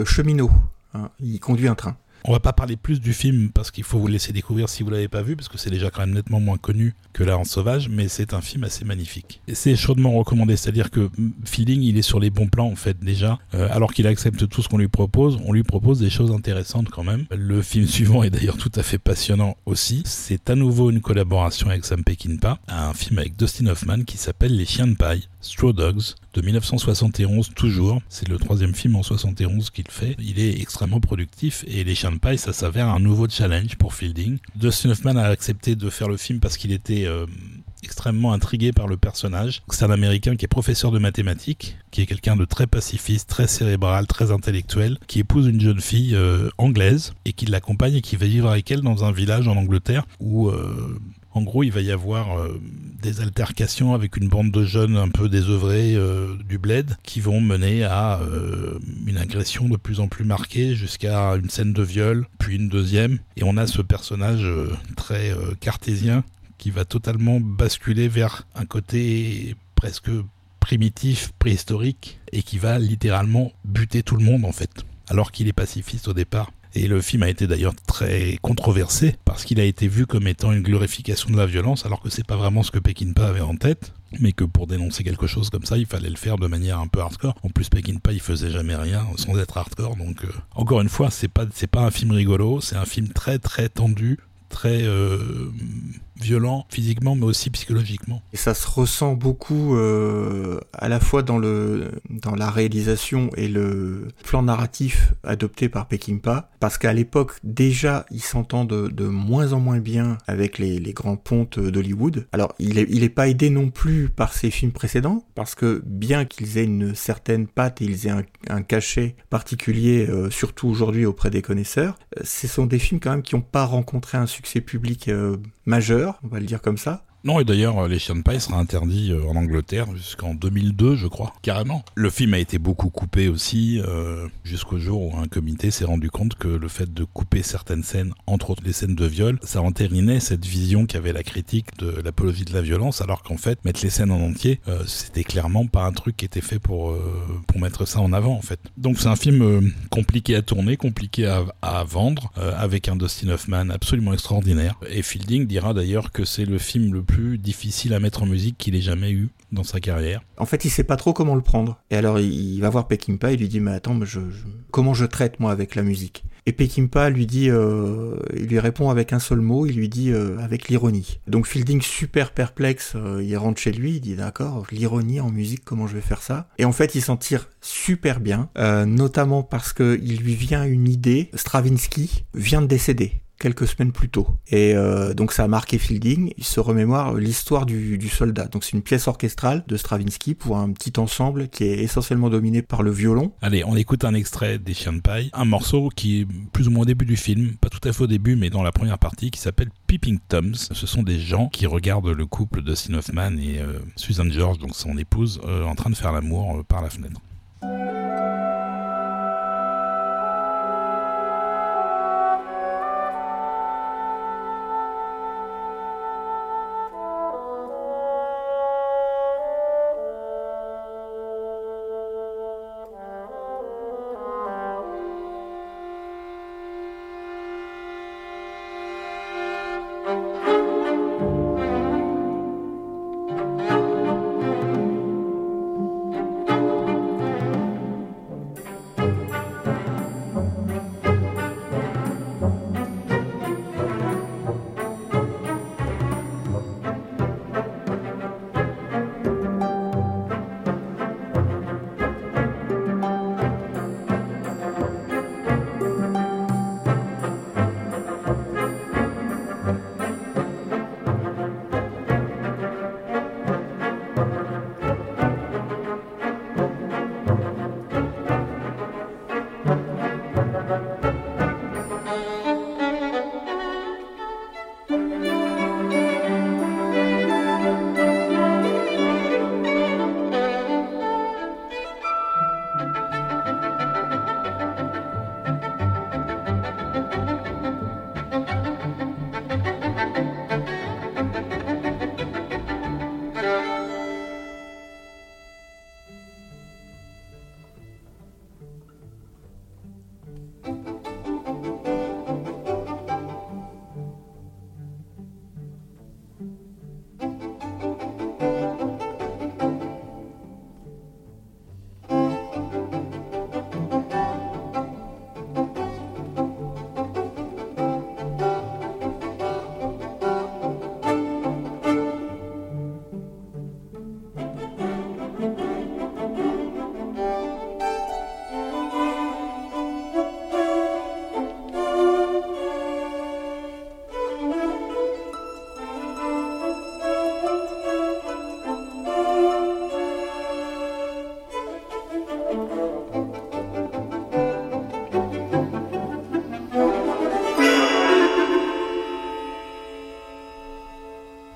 cheminot. Hein. il conduit un train. On va pas parler plus du film parce qu'il faut vous laisser découvrir si vous l'avez pas vu parce que c'est déjà quand même nettement moins connu que La en sauvage, mais c'est un film assez magnifique. C'est chaudement recommandé, c'est-à-dire que Feeling il est sur les bons plans en fait déjà, euh, alors qu'il accepte tout ce qu'on lui propose, on lui propose des choses intéressantes quand même. Le film suivant est d'ailleurs tout à fait passionnant aussi. C'est à nouveau une collaboration avec Sam Peckinpah, un film avec Dustin Hoffman qui s'appelle Les Chiens de paille. Straw Dogs de 1971 toujours. C'est le troisième film en 71 qu'il fait. Il est extrêmement productif et Les Chiens de Paille, ça s'avère un nouveau challenge pour Fielding. Dustin Hoffman a accepté de faire le film parce qu'il était euh, extrêmement intrigué par le personnage. C'est un Américain qui est professeur de mathématiques, qui est quelqu'un de très pacifiste, très cérébral, très intellectuel, qui épouse une jeune fille euh, anglaise et qui l'accompagne et qui va vivre avec elle dans un village en Angleterre où euh, en gros, il va y avoir euh, des altercations avec une bande de jeunes un peu désœuvrés euh, du bled qui vont mener à euh, une agression de plus en plus marquée jusqu'à une scène de viol, puis une deuxième. Et on a ce personnage très cartésien qui va totalement basculer vers un côté presque primitif, préhistorique, et qui va littéralement buter tout le monde en fait, alors qu'il est pacifiste au départ. Et le film a été d'ailleurs très controversé parce qu'il a été vu comme étant une glorification de la violence, alors que c'est pas vraiment ce que Peckinpah avait en tête, mais que pour dénoncer quelque chose comme ça, il fallait le faire de manière un peu hardcore. En plus, Peckinpah, il faisait jamais rien sans être hardcore, donc euh, encore une fois, c'est pas c'est pas un film rigolo, c'est un film très très tendu, très euh, violent physiquement mais aussi psychologiquement. Et ça se ressent beaucoup euh, à la fois dans le dans la réalisation et le plan narratif adopté par Peckinpah parce qu'à l'époque déjà il s'entend de, de, moins en moins bien avec les, les grands pontes d'Hollywood. Alors il est, il est pas aidé non plus par ses films précédents parce que bien qu'ils aient une certaine patte et ils aient un, un cachet particulier euh, surtout aujourd'hui auprès des connaisseurs, euh, ce sont des films quand même qui n'ont pas rencontré un succès public majeur on va le dire comme ça. Non, et d'ailleurs, Les Chiens de Paille sera interdit euh, en Angleterre jusqu'en 2002, je crois, carrément. Le film a été beaucoup coupé aussi, euh, jusqu'au jour où un comité s'est rendu compte que le fait de couper certaines scènes, entre autres les scènes de viol, ça entérinait cette vision qu'avait la critique de l'apologie de la violence, alors qu'en fait, mettre les scènes en entier, euh, c'était clairement pas un truc qui était fait pour, pour mettre ça en avant, en fait. Donc c'est un film compliqué à tourner, compliqué à, à vendre, avec un Dustin Hoffman absolument extraordinaire. Et Fielding dira d'ailleurs que c'est le film le plus difficile à mettre en musique qu'il ait jamais eu dans sa carrière. En fait, il sait pas trop comment le prendre. Et alors, il, va voir Peckinpah et lui dit, mais attends, je, comment je traite moi avec la musique? Et Peckinpah lui dit, euh, il lui répond avec un seul mot, il lui dit euh, avec l'ironie. Donc Fielding, super perplexe, euh, il rentre chez lui, il dit, d'accord, l'ironie en musique, comment je vais faire ça? Et en fait, il s'en tire super bien, notamment parce que il lui vient une idée. Stravinsky vient de décéder quelques semaines plus tôt. Et euh, donc ça a marqué Fielding, il se remémore l'histoire du, du, soldat. Donc c'est une pièce orchestrale de Stravinsky pour un petit ensemble qui est essentiellement dominé par le violon. Allez, on écoute un extrait des Chiens de paille, un morceau qui est plus ou moins au début du film, pas tout à fait au début, mais dans la première partie, qui s'appelle Peeping Toms. Ce sont des gens qui regardent le couple de Hoffman et euh, Susan George, donc son épouse, euh, en train de faire l'amour euh, par la fenêtre.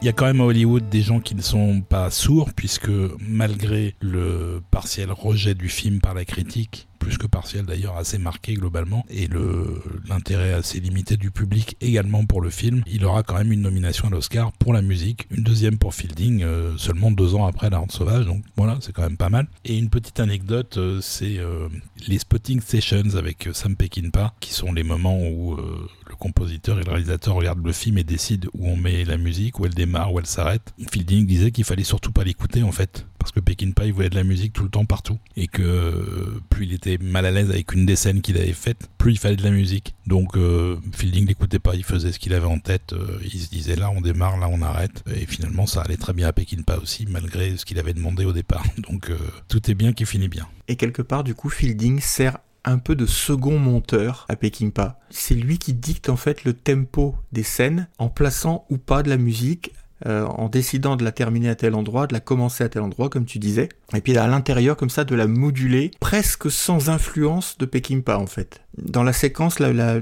Y a quand même à Hollywood des gens qui ne sont pas sourds, puisque malgré le partiel rejet du film par la critique, plus que partiel d'ailleurs, assez marqué globalement, et l'intérêt assez limité du public également pour le film, il aura quand même une nomination à l'Oscar pour la musique, une deuxième pour Fielding, euh, seulement deux ans après La Rente Sauvage, donc voilà, c'est quand même pas mal. Et une petite anecdote, euh, c'est euh, les spotting sessions avec Sam Peckinpah, qui sont les moments où le compositeur et le réalisateur regardent le film et décident où on met la musique, où elle démarre, où elle s'arrête. Fielding disait qu'il fallait surtout pas l'écouter en fait, parce que Peckinpah il voulait de la musique tout le temps partout, et que plus il était mal à l'aise avec une des scènes qu'il avait faites, plus il fallait de la musique. Donc euh, Fielding n'écoutait pas, il faisait ce qu'il avait en tête, euh, il se disait là on démarre, là on arrête. Et finalement ça allait très bien à pas aussi, malgré ce qu'il avait demandé au départ. Donc euh, tout est bien qui finit bien. Et quelque part du coup Fielding sert un peu de second monteur à Peckinpah. C'est lui qui dicte en fait le tempo des scènes en plaçant ou pas de la musique euh, en décidant de la terminer à tel endroit, de la commencer à tel endroit, comme tu disais, et puis à l'intérieur comme ça de la moduler, presque sans influence de Peckinpah en fait dans la séquence la,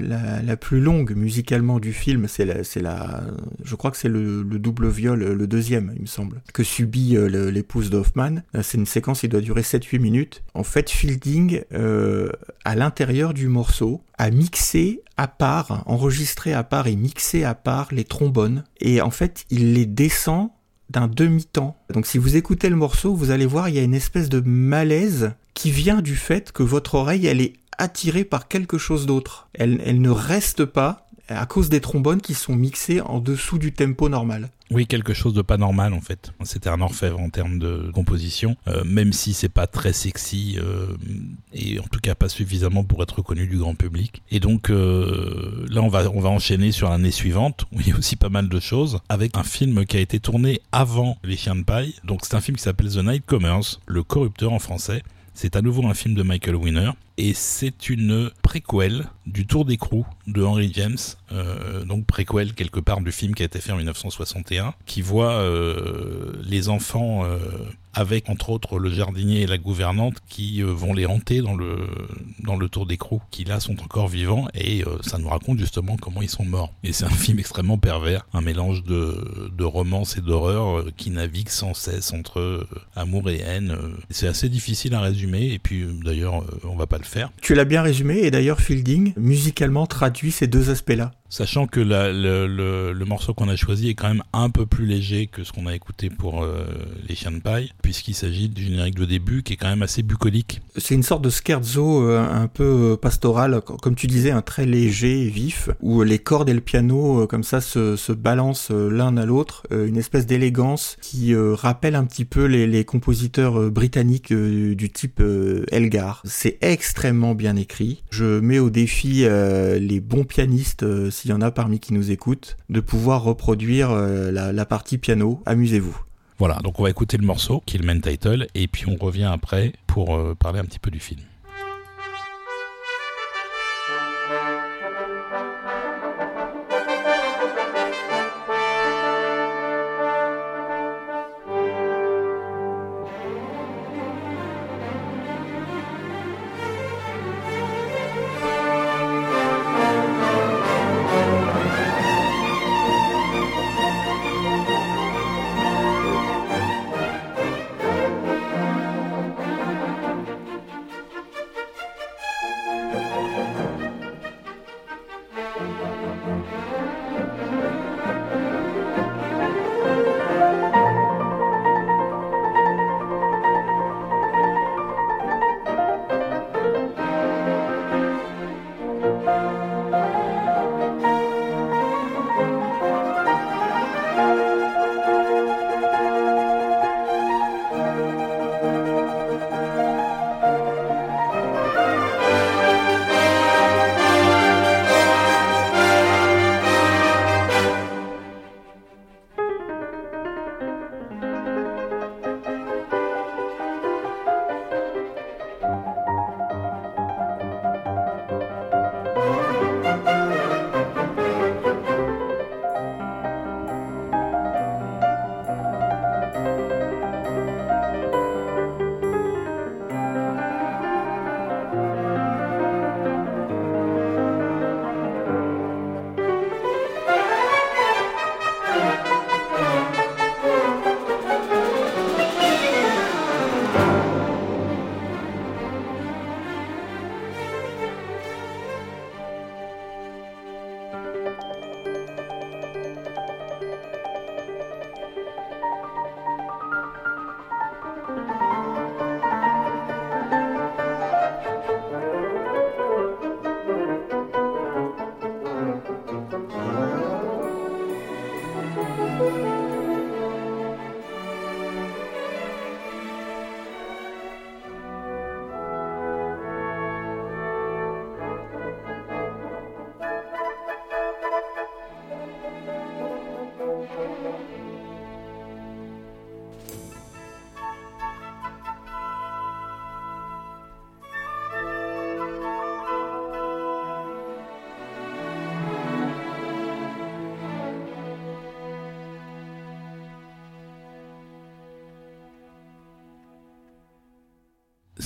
plus longue musicalement du film, c'est la, c'est la, je crois que c'est le, double viol, le deuxième, il me semble, que subit euh, l'épouse d'Hoffman. Euh, c'est une séquence qui doit durer 7-8 minutes. En fait, Fielding, euh, à l'intérieur du morceau, a mixé à part, enregistré à part et mixé à part les trombones. Et en fait, il les descend d'un demi-temps. Donc si vous écoutez le morceau, vous allez voir, il y a une espèce de malaise qui vient du fait que votre oreille, elle est attirée par quelque chose d'autre. Elle, ne reste pas à cause des trombones qui sont mixés en dessous du tempo normal. Oui, quelque chose de pas normal en fait. C'était un orfèvre en termes de composition, euh, même si c'est pas très sexy euh, et en tout cas pas suffisamment pour être reconnu du grand public. Et donc euh, là, on va on va enchaîner sur l'année suivante où il y a aussi pas mal de choses avec un film qui a été tourné avant Les Chiens de paille. Donc c'est un film qui s'appelle The Night Commerce, le corrupteur en français. C'est à nouveau un film de Michael Winner et c'est une préquelle du Tour d'écrou de Henry James, euh, donc préquelle quelque part du film qui a été fait en 1961, qui voit euh, les enfants euh, avec entre autres le jardinier et la gouvernante qui vont les hanter dans le dans le Tour qui là sont encore vivants et ça nous raconte justement comment ils sont morts. Et c'est un film extrêmement pervers, un mélange de, de romance et d'horreur qui navigue sans cesse entre amour et haine. C'est assez difficile à résumer et puis d'ailleurs on va pas Tu l'as bien résumé, et d'ailleurs Fielding, musicalement, traduit ces deux aspects-là. Sachant que le, morceau qu'on a choisi est quand même un peu plus léger que ce qu'on a écouté pour euh, les chiens de paille, puisqu'il s'agit du générique de début qui est quand même assez bucolique. C'est une sorte de scherzo euh, un peu euh, pastoral, comme tu disais, un très léger et vif, où les cordes et le piano comme ça se, balancent l'un à l'autre, une espèce d'élégance qui rappelle un petit peu les, les compositeurs britanniques du type Elgar. C'est extrêmement bien écrit. Je mets au défi les bons pianistes s'il y en a parmi qui nous écoutent, de pouvoir reproduire euh, la, partie piano. Amusez-vous. Voilà, donc on va écouter le morceau qui est le main title et puis on revient après pour euh, parler un petit peu du film.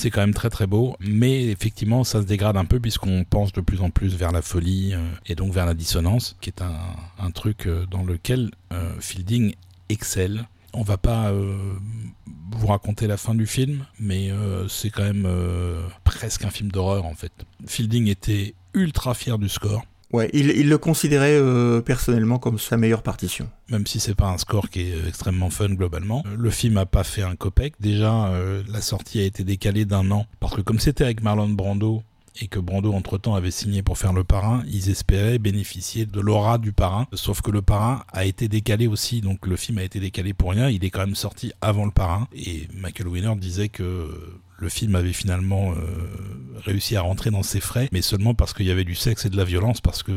C'est quand même très très beau, mais effectivement ça se dégrade un peu puisqu'on penche de plus en plus vers la folie euh, et donc vers la dissonance, qui est un, truc euh, dans lequel euh, Fielding excelle. On va pas vous raconter la fin du film, mais c'est quand même presque un film d'horreur en fait. Fielding était ultra fier du score. Ouais, il, le considérait euh, personnellement comme sa meilleure partition. même si c'est pas un score qui est euh, extrêmement fun globalement. Euh, Le film a pas fait un copec. Déjà, la sortie a été décalée d'un an parce que comme c'était avec Marlon Brando et que Brando entre-temps avait signé pour faire le parrain, ils espéraient bénéficier de l'aura du parrain. Sauf que le parrain a été décalé aussi, donc le film a été décalé pour rien. Il est quand même sorti avant le parrain et Michael Winner disait que le film avait finalement euh, réussi à rentrer dans ses frais, mais seulement parce qu'il y avait du sexe et de la violence, parce que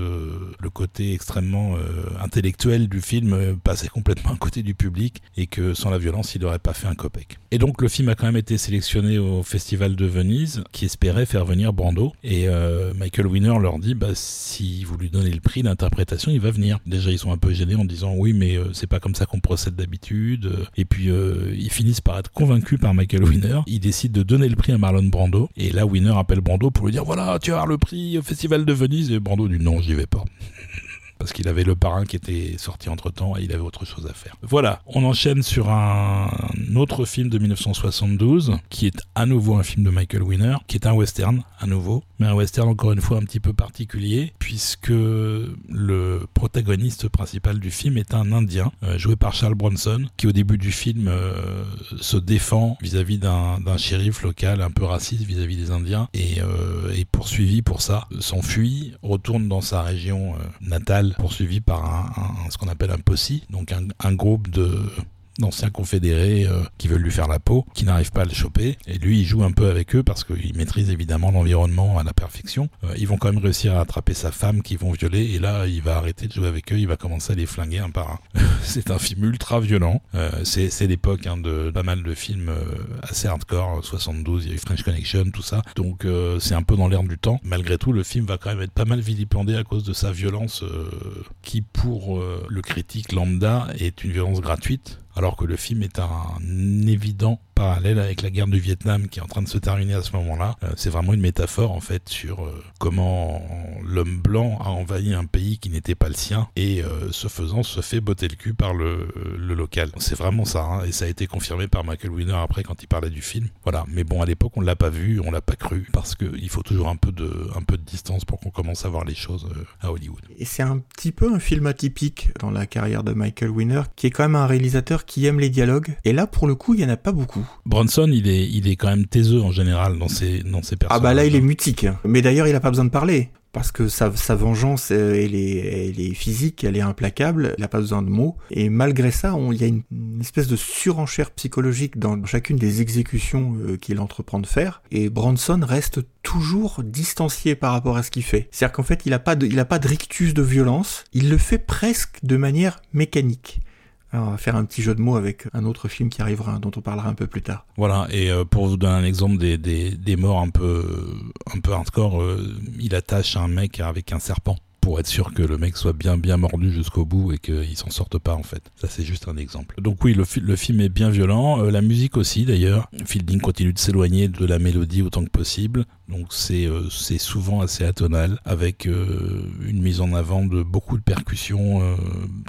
le côté extrêmement euh, intellectuel du film euh, passait complètement à côté du public, et que sans la violence, il n'aurait pas fait un copec. Et donc le film a quand même été sélectionné au Festival de Venise, qui espérait faire venir Brando, et euh, Michael Winner leur dit, bah, si vous lui donnez le prix d'interprétation, il va venir. Déjà, ils sont un peu gênés en disant, oui, mais euh, c'est pas comme ça qu'on procède d'habitude, et puis euh, ils finissent par être convaincus par Michael Winner, ils décident de donner le prix à Marlon Brando. Et là, Winner appelle Brando pour lui dire voilà, tu vas avoir le prix au Festival de Venise. Et Brando dit non, j'y vais pas. Parce qu'il avait le parrain qui était sorti entre temps et il avait autre chose à faire. Voilà, on enchaîne sur un autre film de 1972 qui est à nouveau un film de Michael Winner, qui est un western à nouveau, mais un western encore une fois un petit peu particulier puisque le protagoniste principal du film est un Indien euh, joué par Charles Bronson qui au début du film euh, se défend vis-à-vis d'un shérif local un peu raciste vis-à-vis des Indiens et euh, est poursuivi pour ça, s'enfuit, retourne dans sa région natale poursuivi par ce qu'on appelle un posse, donc un groupe de d'anciens confédérés euh, qui veulent lui faire la peau, qui n'arrivent pas à le choper. Et lui, il joue un peu avec eux parce qu'il maîtrise évidemment l'environnement à la perfection. Euh, ils vont quand même réussir à attraper sa femme qu'ils vont violer. Et là, il va arrêter de jouer avec eux. Il va commencer à les flinguer un par un. c'est un film ultra violent. Euh, c'est l'époque hein, de pas mal de films assez hardcore. 72, il y a eu French Connection, tout ça. Donc c'est un peu dans l'air du temps. Malgré tout, le film va quand même être pas mal vilipendé à cause de sa violence qui, pour le critique lambda, est une violence gratuite alors que le film est un évident parallèle avec la guerre du Vietnam qui est en train de se terminer à ce moment-là. Euh, c'est vraiment une métaphore en fait sur euh, comment l'homme blanc a envahi un pays qui n'était pas le sien et euh, ce faisant se fait botter le cul par le, le local. C'est vraiment ça hein, et ça a été confirmé par Michael Winner après quand il parlait du film. Voilà, mais bon à l'époque on l'a pas vu, on l'a pas cru parce que il faut toujours un peu de un peu de distance pour qu'on commence à voir les choses euh, à Hollywood. Et c'est un petit peu un film atypique dans la carrière de Michael Winner, qui est quand même un réalisateur qui aime les dialogues. Et là, pour le coup, il y en a pas beaucoup. Bronson, il est il est quand même taiseux en général dans ses dans ses Ah personnages. bah là, il est mutique. Mais d'ailleurs, il a pas besoin de parler. Parce que sa, sa vengeance, euh, elle est, elle est physique, elle est implacable, il a pas besoin de mots. Et malgré ça, il y a une, une espèce de surenchère psychologique dans chacune des exécutions euh, qu'il entreprend de faire. Et Bronson reste toujours distancié par rapport à ce qu'il fait. C'est-à-dire qu'en fait, il a pas de, il a pas de rictus de violence. Il le fait presque de manière mécanique. Alors, on va faire un petit jeu de mots avec un autre film qui arrivera, dont on parlera un peu plus tard. Voilà, et euh, pour vous donner un exemple des, des, des morts un peu, un peu hardcore, euh, il attache un mec avec un serpent pour être sûr que le mec soit bien bien mordu jusqu'au bout et qu'il s'en sorte pas en fait. Ça c'est juste un exemple. Donc oui, le, fi- le film est bien violent, euh, la musique aussi d'ailleurs. Fielding continue de s'éloigner de la mélodie autant que possible. Donc c'est euh, souvent assez atonal avec euh, une mise en avant de beaucoup de percussions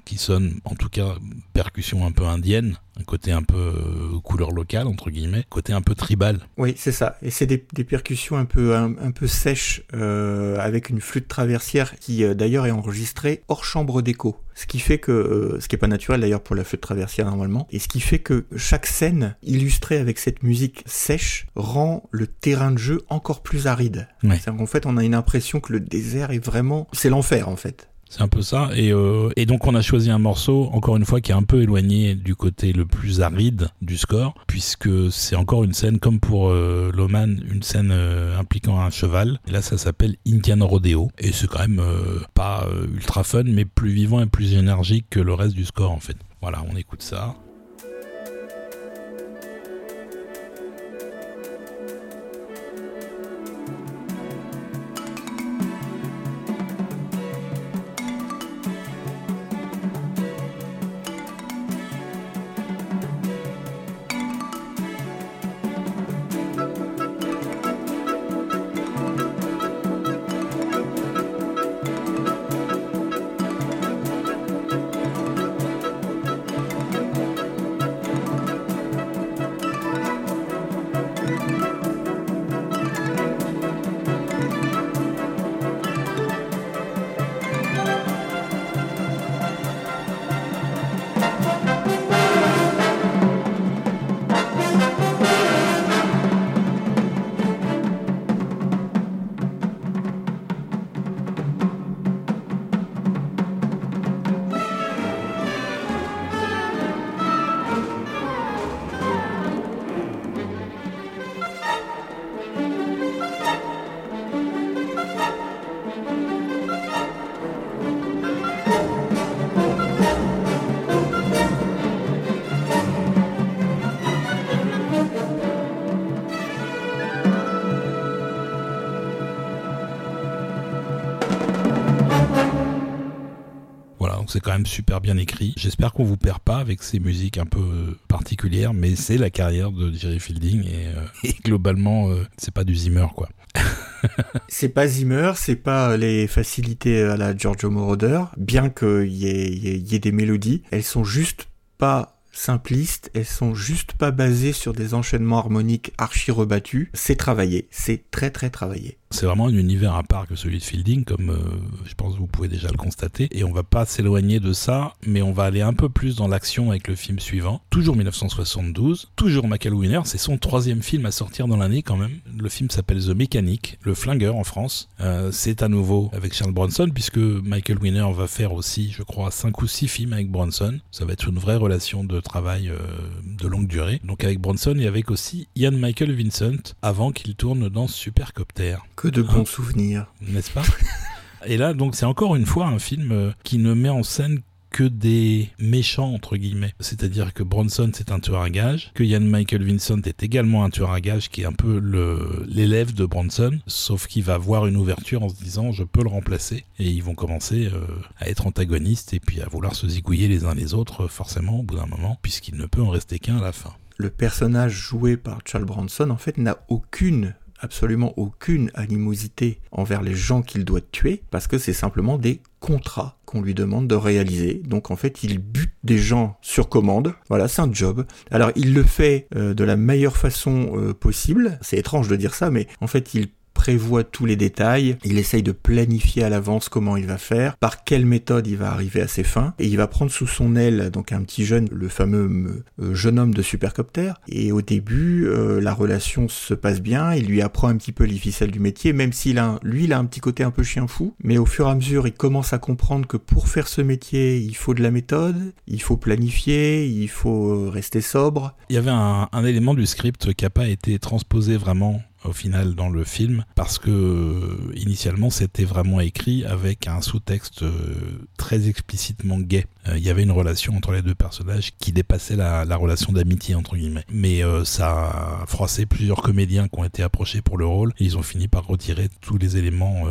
qui sonnent en tout cas percussions un peu indiennes, côté un peu euh, couleur locale entre guillemets, côté un peu tribal. Oui, c'est ça. Et c'est des, des percussions un peu un, un peu sèches euh, avec une flûte traversière qui euh, d'ailleurs est enregistrée hors chambre d'écho. Ce qui fait que, euh, ce qui est pas naturel d'ailleurs pour la flûte traversière normalement, et ce qui fait que chaque scène illustrée avec cette musique sèche rend le terrain de jeu encore plus aride. Ouais. C'est-à-dire qu'en fait on a une impression que le désert est vraiment, c'est l'enfer en fait. C'est un peu ça. Et, euh, et donc on a choisi un morceau, encore une fois, qui est un peu éloigné du côté le plus aride du score, puisque c'est encore une scène, comme pour euh, Loman, une scène euh, impliquant un cheval. Là, ça s'appelle Indian Rodeo. Et c'est quand même pas ultra fun, mais plus vivant et plus énergique que le reste du score, en fait. Voilà, on écoute ça. Super bien écrit. J'espère qu'on vous perd pas avec ces musiques un peu particulières, mais c'est la carrière de Jerry Fielding et, globalement c'est pas du Zimmer quoi. c'est pas Zimmer, c'est pas les facilités à la Giorgio Moroder, bien qu'il y, y ait, des mélodies, elles sont juste pas simplistes, elles sont juste pas basées sur des enchaînements harmoniques archi rebattus, c'est travaillé, c'est très très travaillé. C'est vraiment un univers à part que celui de Fielding, comme euh, je pense que vous pouvez déjà le constater. Et on va pas s'éloigner de ça, mais on va aller un peu plus dans l'action avec le film suivant. Toujours 1972, toujours Michael Winner, c'est son troisième film à sortir dans l'année quand même. Le film s'appelle The Mechanic, le flingueur en France. Euh, c'est à nouveau avec Charles Bronson, puisque Michael Winner va faire aussi, je crois, cinq ou six films avec Bronson. Ça va être une vraie relation de travail euh, de longue durée. Donc avec Bronson et avec aussi Ian Michael Vincent, avant qu'il tourne dans Supercopter. Que de bons souvenirs. N'est-ce pas? Et là, donc, c'est encore une fois un film euh, qui ne met en scène que des méchants entre guillemets. C'est-à-dire que Bronson c'est un tueur à gages, que Ian Michael Vincent est également un tueur à gages qui est un peu l'élève de Bronson, sauf qu'il va voir une ouverture en se disant je peux le remplacer et ils vont commencer euh, à être antagonistes et puis à vouloir se zigouiller les uns les autres forcément au bout d'un moment puisqu'il ne peut en rester qu'un à la fin. Le personnage joué par Charles Bronson en fait n'a aucune absolument aucune animosité envers les gens qu'il doit tuer, parce que c'est simplement des contrats qu'on lui demande de réaliser. Donc en fait, il bute des gens sur commande. Voilà, c'est un job. Alors il le fait euh, de la meilleure façon euh, possible. C'est étrange de dire ça, mais en fait, il prévoit tous les détails, il essaye de planifier à l'avance comment il va faire, par quelle méthode il va arriver à ses fins, et il va prendre sous son aile donc un petit jeune, le fameux euh, jeune homme de Supercopter, et au début euh, la relation se passe bien, il lui apprend un petit peu les ficelles du métier, même s'il a, lui il a un petit côté un peu chien fou, mais au fur et à mesure il commence à comprendre que pour faire ce métier il faut de la méthode, il faut planifier, il faut euh, rester sobre. Il y avait un, un élément du script qui n'a pas été transposé vraiment au final dans le film parce que euh, initialement c'était vraiment écrit avec un sous-texte euh, très explicitement gay. Euh, il y avait une relation entre les deux personnages qui dépassait la, relation d'amitié entre guillemets. Mais ça a froissé plusieurs comédiens qui ont été approchés pour le rôle ils ont fini par retirer tous les éléments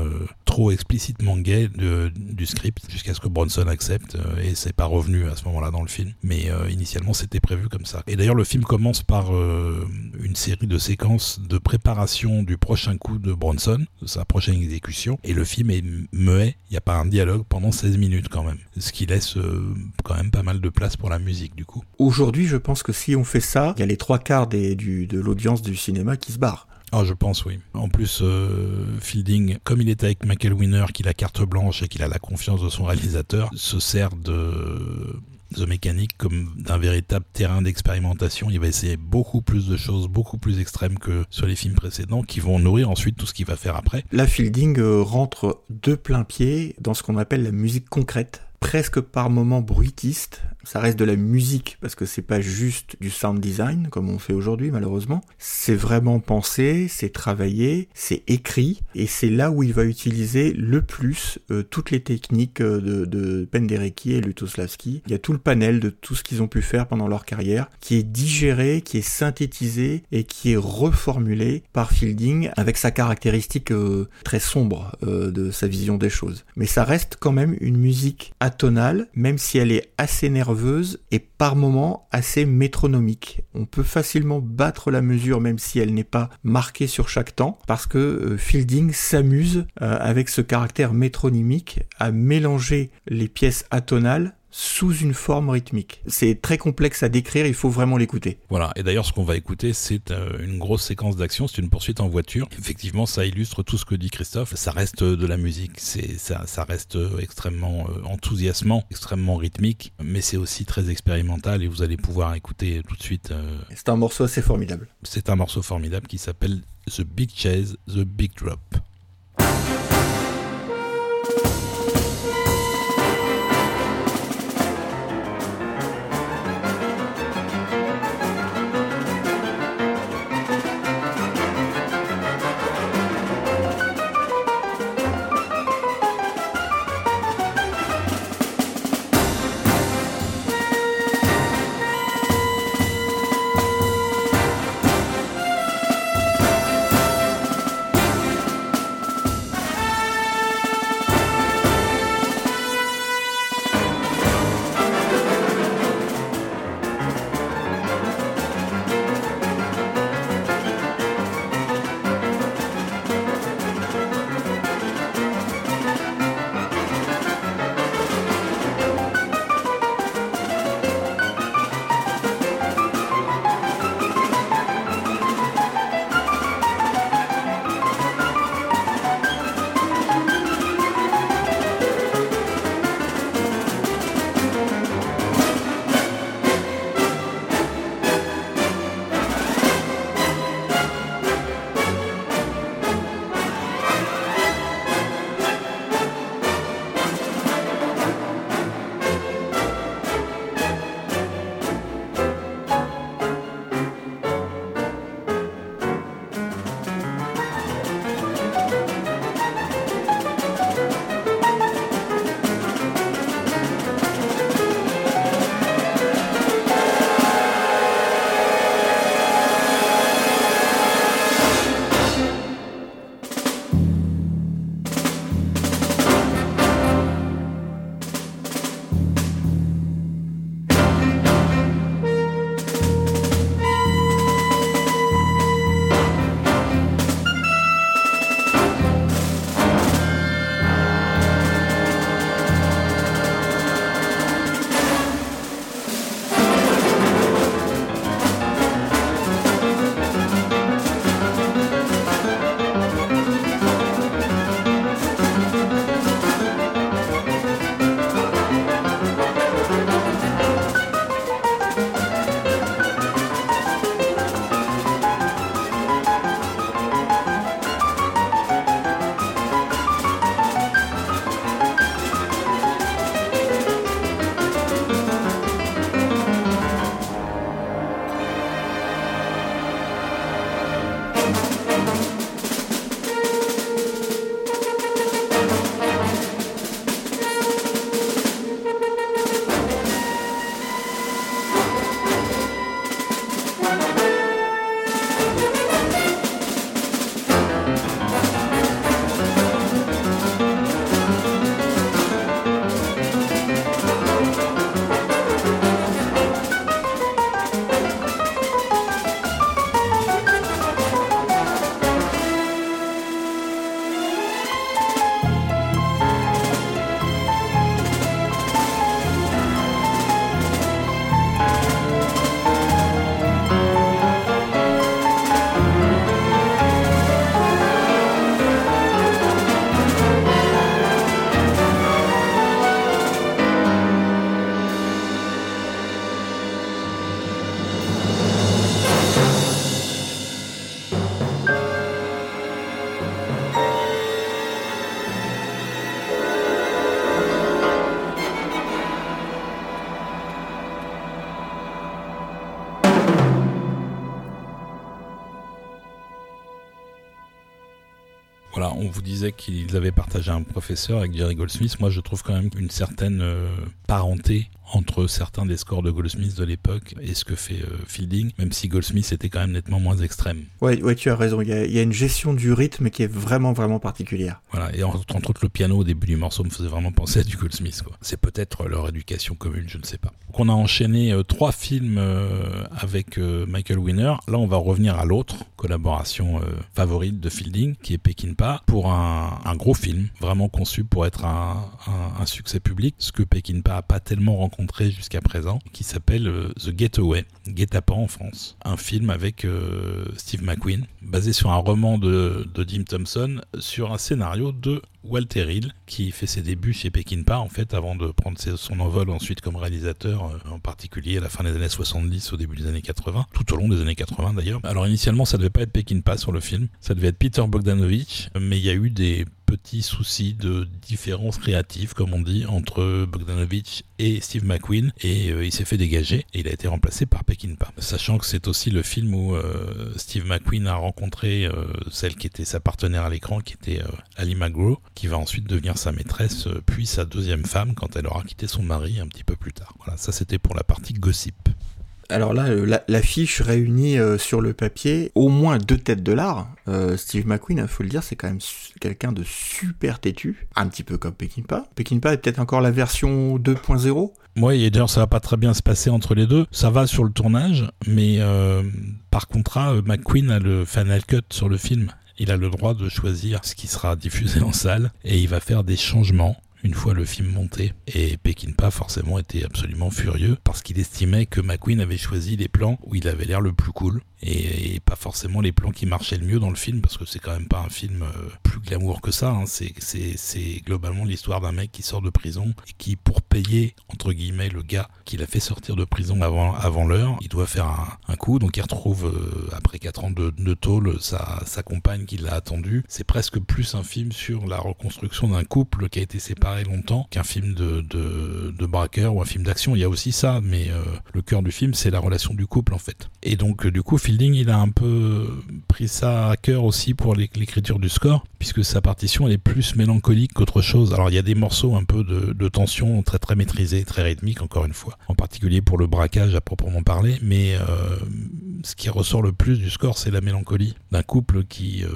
trop explicitement gays du script jusqu'à ce que Bronson accepte et c'est pas revenu à ce moment-là dans le film. Mais initialement c'était prévu comme ça. Et d'ailleurs le film commence par une série de séquences de préparation du prochain coup de Bronson, de sa prochaine exécution, et le film est muet, il n'y a pas un dialogue pendant 16 minutes quand même, ce qui laisse euh, quand même pas mal de place pour la musique du coup. Aujourd'hui, je pense que si on fait ça, il y a les trois quarts des, du, de l'audience du cinéma qui se barrent. Ah, je pense, oui. En plus, euh, Fielding, comme il est avec Michael Winner, qu'il a carte blanche et qu'il a la confiance de son réalisateur, se sert de The Mechanic comme d'un véritable terrain d'expérimentation. Il va essayer beaucoup plus de choses, beaucoup plus extrêmes que sur les films précédents, qui vont nourrir ensuite tout ce qu'il va faire après. La Fielding euh, rentre de plein pied dans ce qu'on appelle la musique concrète presque par moments bruitiste. Ça reste de la musique parce que c'est pas juste du sound design comme on fait aujourd'hui malheureusement. C'est vraiment pensé, c'est travaillé, c'est écrit et c'est là où il va utiliser le plus euh, toutes les techniques euh, de, de Penderecki et Lutoslavski. Il y a tout le panel de tout ce qu'ils ont pu faire pendant leur carrière qui est digéré, qui est synthétisé et qui est reformulé par Fielding avec sa caractéristique euh, très sombre de sa vision des choses. Mais ça reste quand même une musique atonale, même si elle est assez nerveuse et par moments assez métronomique. On peut facilement battre la mesure même si elle n'est pas marquée sur chaque temps, parce que euh, Fielding s'amuse euh, avec ce caractère métronymique à mélanger les pièces atonales sous une forme rythmique. C'est très complexe à décrire, il faut vraiment l'écouter. Voilà, et d'ailleurs ce qu'on va écouter, c'est euh, une grosse séquence d'action, c'est une poursuite en voiture. Effectivement, ça illustre tout ce que dit Christophe, ça reste de la musique, c'est ça, ça reste extrêmement euh, enthousiasmant, extrêmement rythmique, mais c'est aussi très expérimental et vous allez pouvoir écouter tout de suite. Euh, c'est un morceau assez formidable. C'est un morceau formidable qui s'appelle The Big Chase, The Big Drop. Qu'ils avaient partagé un professeur avec Jerry Goldsmith. Moi, je trouve quand même une certaine euh, parenté entre certains des scores de Goldsmith de l'époque et ce que fait euh, Fielding, même si Goldsmith était quand même nettement moins extrême. Ouais, ouais tu as raison. Il y a, une gestion du rythme qui est vraiment, vraiment particulière. Voilà, et entre, autres, le piano au début du morceau me faisait vraiment penser à du Goldsmith. C'est peut-être leur éducation commune, je ne sais pas. Donc on a enchaîné euh, trois films euh, avec Michael Winner. Là, on va revenir à l'autre collaboration favorite de Fielding, qui est Pekinpa, pour un, un, gros film, vraiment conçu pour être un, un, un succès public, ce que Pekinpa a pas tellement rencontré jusqu'à présent, qui s'appelle euh, The Getaway, Guet-apens en France. Un film avec euh, Steve McQueen, basé sur un roman de, Jim Thompson, sur un scénario de Walter Hill, qui fait ses débuts chez Peckinpah, en fait, avant de prendre son envol ensuite comme réalisateur, euh, en particulier à la fin des années 70, au début des années 80, tout au long des années 80 d'ailleurs. Alors initialement, ça devait pas être Peckinpah sur le film, ça devait être Peter Bogdanovich, mais il y a eu des petits soucis de différence créative, comme on dit, entre Bogdanovich et Steve McQueen, et euh, il s'est fait dégager, et il a été remplacé par Peckinpah. Sachant que c'est aussi le film où euh, Steve McQueen a rencontré celle qui était sa partenaire à l'écran, qui était Ali McGraw, qui va ensuite devenir sa maîtresse, euh, puis sa deuxième femme quand elle aura quitté son mari un petit peu plus tard. Voilà, ça c'était pour la partie gossip. Alors là, euh, l'affiche réunit euh, sur le papier au moins deux têtes de l'art. Steve McQueen, il faut le dire, c'est quand même quelqu'un de super têtu, un petit peu comme Peckinpah. Peckinpah est peut-être encore la version 2.0. Oui, et d'ailleurs ça va pas très bien se passer entre les deux. Ça va sur le tournage, mais par contrat, McQueen a le final cut sur le film il a le droit de choisir ce qui sera diffusé en salle et il va faire des changements une fois le film monté. Et Pekinpa forcément était absolument furieux parce qu'il estimait que McQueen avait choisi les plans où il avait l'air le plus cool et, pas forcément les plans qui marchaient le mieux dans le film parce que c'est quand même pas un film euh, plus glamour que ça. Hein. C'est globalement l'histoire d'un mec qui sort de prison et qui, pour payer entre guillemets le gars qu'il a fait sortir de prison avant, l'heure, il doit faire un, coup. Donc il retrouve euh, après 4 ans de, de tôle sa, sa compagne qui l'a attendu. C'est presque plus un film sur la reconstruction d'un couple qui a été séparé longtemps qu'un film de, de, de braqueur ou un film d'action. Il y a aussi ça, mais euh, le cœur du film c'est la relation du couple en fait. Et donc du coup Fielding, il a un peu pris ça à cœur aussi pour l'écriture du score, puisque sa partition elle est plus mélancolique qu'autre chose. Alors il y a des morceaux un peu de, tension très très maîtrisés, très rythmiques encore une fois, en particulier pour le braquage à proprement parler, mais euh, ce qui ressort le plus du score c'est la mélancolie d'un couple qui euh,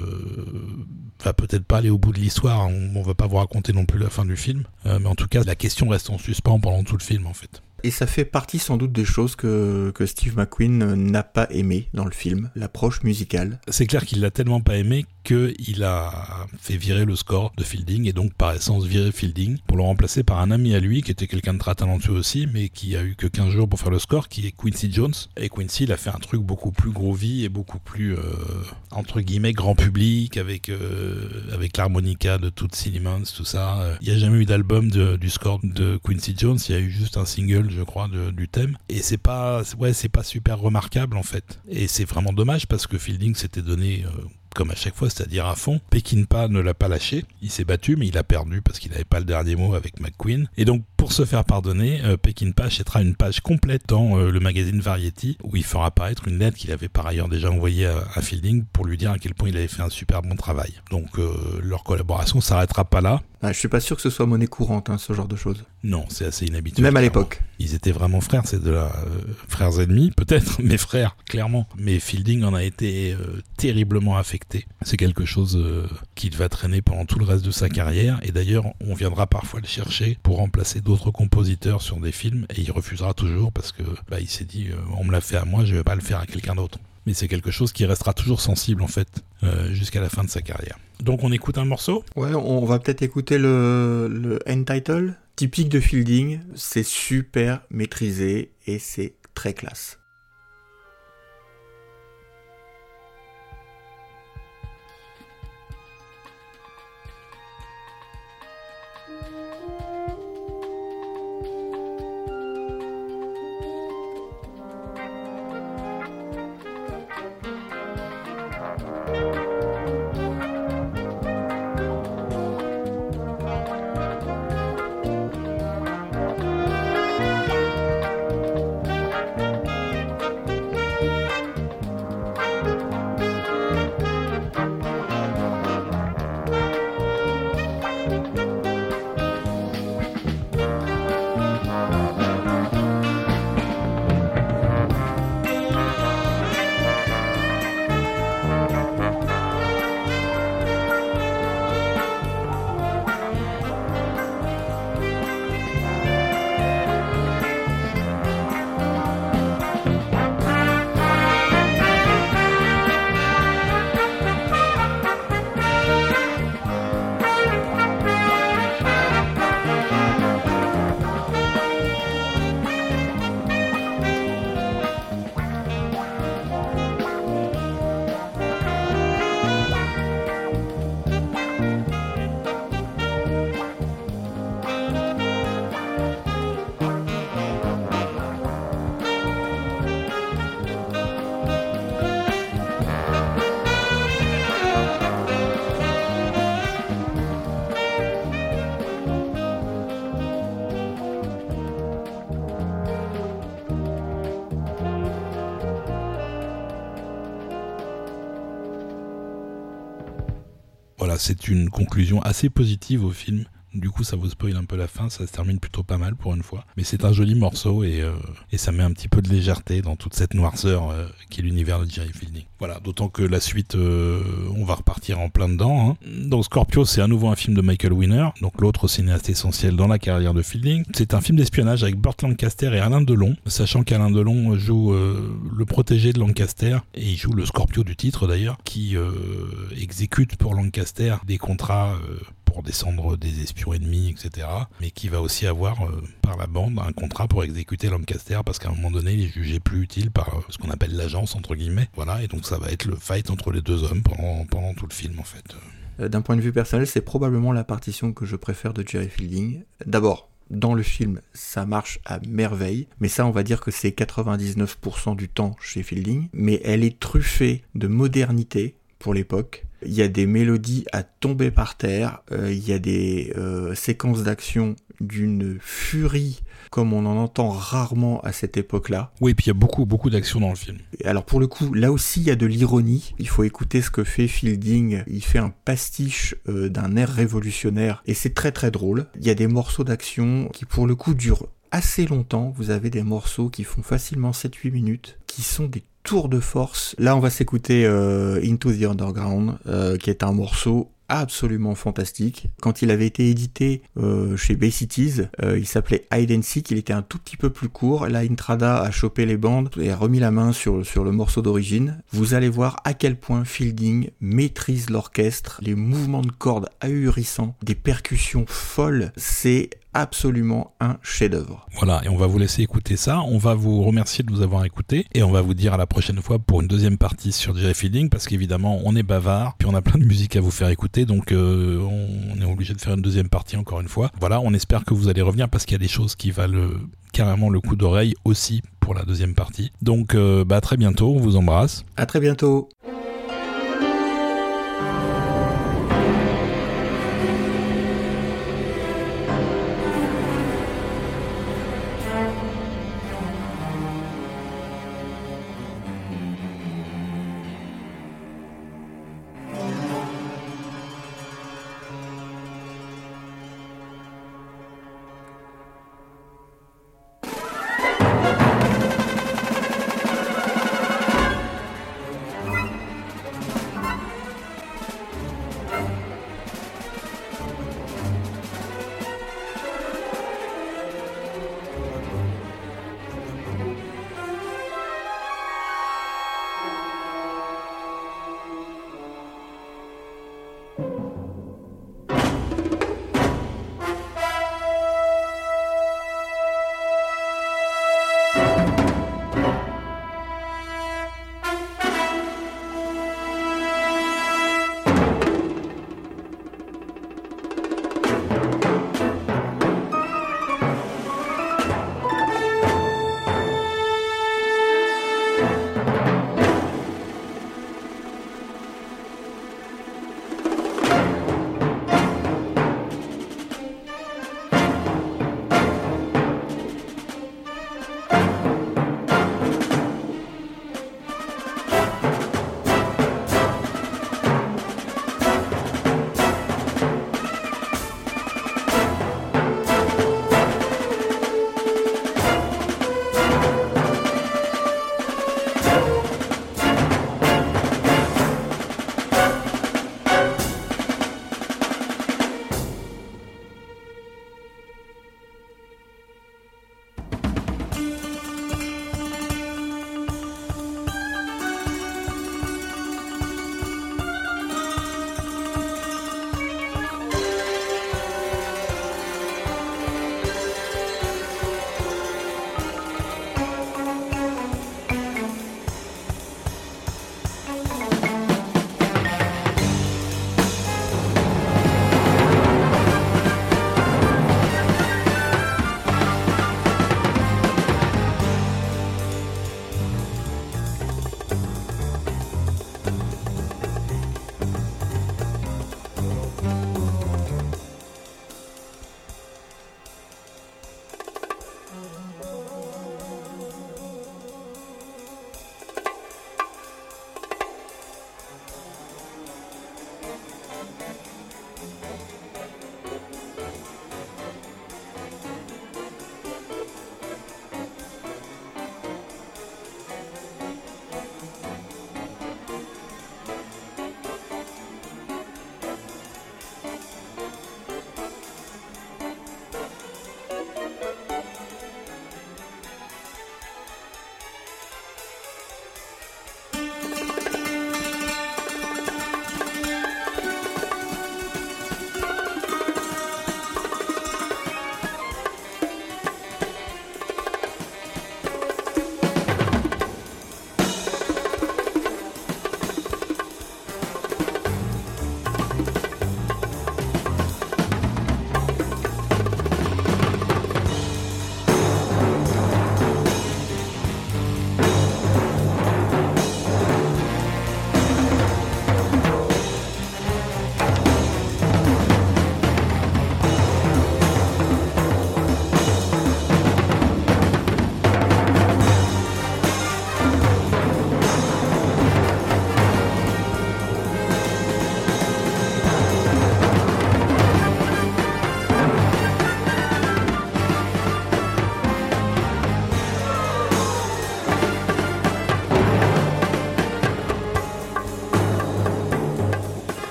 va peut-être pas aller au bout de l'histoire, on, va pas vous raconter non plus la fin du film, euh, mais en tout cas la question reste en suspens pendant tout le film en fait. Et ça fait partie sans doute des choses que, que Steve McQueen n'a pas aimé dans le film, l'approche musicale. C'est clair qu'il l'a tellement pas aimé qu'il a fait virer le score de Fielding et donc par essence virer Fielding pour le remplacer par un ami à lui qui était quelqu'un de très talentueux aussi mais qui a eu que 15 jours pour faire le score qui est Quincy Jones. Et Quincy il a fait un truc beaucoup plus groovy et beaucoup plus euh, entre guillemets grand public avec euh, avec l'harmonica de toutes Simmons tout ça. Il n'y a jamais eu d'album du score de Quincy Jones. Il y a eu juste un single je crois du thème. Et c'est pas ouais c'est pas super remarquable en fait. Et c'est vraiment dommage parce que Fielding s'était donné euh, comme à chaque fois, c'est-à-dire à fond. Pekinpa ne l'a pas lâché, il s'est battu, mais il a perdu parce qu'il n'avait pas le dernier mot avec McQueen. Et donc, pour se faire pardonner, euh, Pekinpa achètera une page complète dans euh, le magazine Variety, où il fera apparaître une lettre qu'il avait par ailleurs déjà envoyée à, Fielding pour lui dire à quel point il avait fait un super bon travail. Donc, euh, leur collaboration s'arrêtera pas là. Ah, je suis pas sûr que ce soit monnaie courante, hein, ce genre de choses. Non, c'est assez inhabituel. Même à l'époque. Ils étaient vraiment frères, c'est de la frères ennemis, peut-être, mais frères, clairement. Mais Fielding en a été terriblement affecté. C'est quelque chose qu'il va traîner pendant tout le reste de sa carrière. Et d'ailleurs, on viendra parfois le chercher pour remplacer d'autres compositeurs sur des films et il refusera toujours parce que bah, il s'est dit euh, on me l'a fait à moi, je vais pas le faire à quelqu'un d'autre. Mais c'est quelque chose qui restera toujours sensible en fait euh, jusqu'à la fin de sa carrière. Donc on écoute un morceau? Ouais, on va peut-être écouter le end title, typique de Fielding. C'est super maîtrisé et c'est très classe. C'est une conclusion assez positive au film. Du coup, ça vous spoil un peu la fin, ça se termine plutôt pas mal pour une fois. Mais c'est un joli morceau et, euh, ça met un petit peu de légèreté dans toute cette noirceur euh, qui l'univers de Jerry Fielding. Voilà, d'autant que la suite, euh, on va repartir en plein dedans. Hein. Donc Scorpio, c'est à nouveau un film de Michael Winner, donc l'autre cinéaste essentiel dans la carrière de Fielding. C'est un film d'espionnage avec Burt Lancaster et Alain Delon, sachant qu'Alain Delon joue le protégé de Lancaster et il joue le Scorpio du titre d'ailleurs, qui exécute pour Lancaster des contrats pour descendre des espions ennemis, etc. Mais qui va aussi avoir euh, par la bande un contrat pour exécuter Lancaster parce qu'à un moment donné il est jugé plus utile par euh, ce qu'on appelle l'agence entre guillemets. Voilà, et donc ça va être le fight entre les deux hommes pendant, pendant tout le film en fait. Euh, d'un point de vue personnel, c'est probablement la partition que je préfère de Jerry Fielding. D'abord, dans le film, ça marche à merveille, mais ça, on va dire que c'est 99% du temps chez Fielding, mais elle est truffée de modernité pour l'époque, il y a des mélodies à tomber par terre, euh, il y a des euh, séquences d'action d'une furie comme on en entend rarement à cette époque-là. Oui, puis il y a beaucoup, beaucoup d'action dans le film. Alors pour le coup, là aussi il y a de l'ironie. Il faut écouter ce que fait Fielding. Il fait un pastiche euh, d'un air révolutionnaire et c'est très très drôle. Il y a des morceaux d'action qui pour le coup durent assez longtemps. Vous avez des morceaux qui font facilement 7-8 minutes, qui sont des tour de force. Là, on va s'écouter euh, Into the Underground, euh, qui est un morceau absolument fantastique. Quand il avait été édité euh, chez Bay Cities, il s'appelait Hide and Seek, il était un tout petit peu plus court. Là, Intrada a chopé les bandes et a remis la main sur, sur le morceau d'origine. Vous allez voir à quel point Fielding maîtrise l'orchestre, les mouvements de cordes ahurissants, des percussions folles. C'est absolument un chef-d'œuvre. Voilà, et on va vous laisser écouter ça. On va vous remercier de nous avoir écoutés et on va vous dire à la prochaine fois pour une deuxième partie sur Jerry Fielding parce qu'évidemment on est bavard, puis on a plein de musique à vous faire écouter, donc euh, on est obligé de faire une deuxième partie encore une fois. Voilà, on espère que vous allez revenir parce qu'il y a des choses qui valent carrément le coup d'oreille aussi pour la deuxième partie. Donc euh, bah, à très bientôt, on vous embrasse. À très bientôt.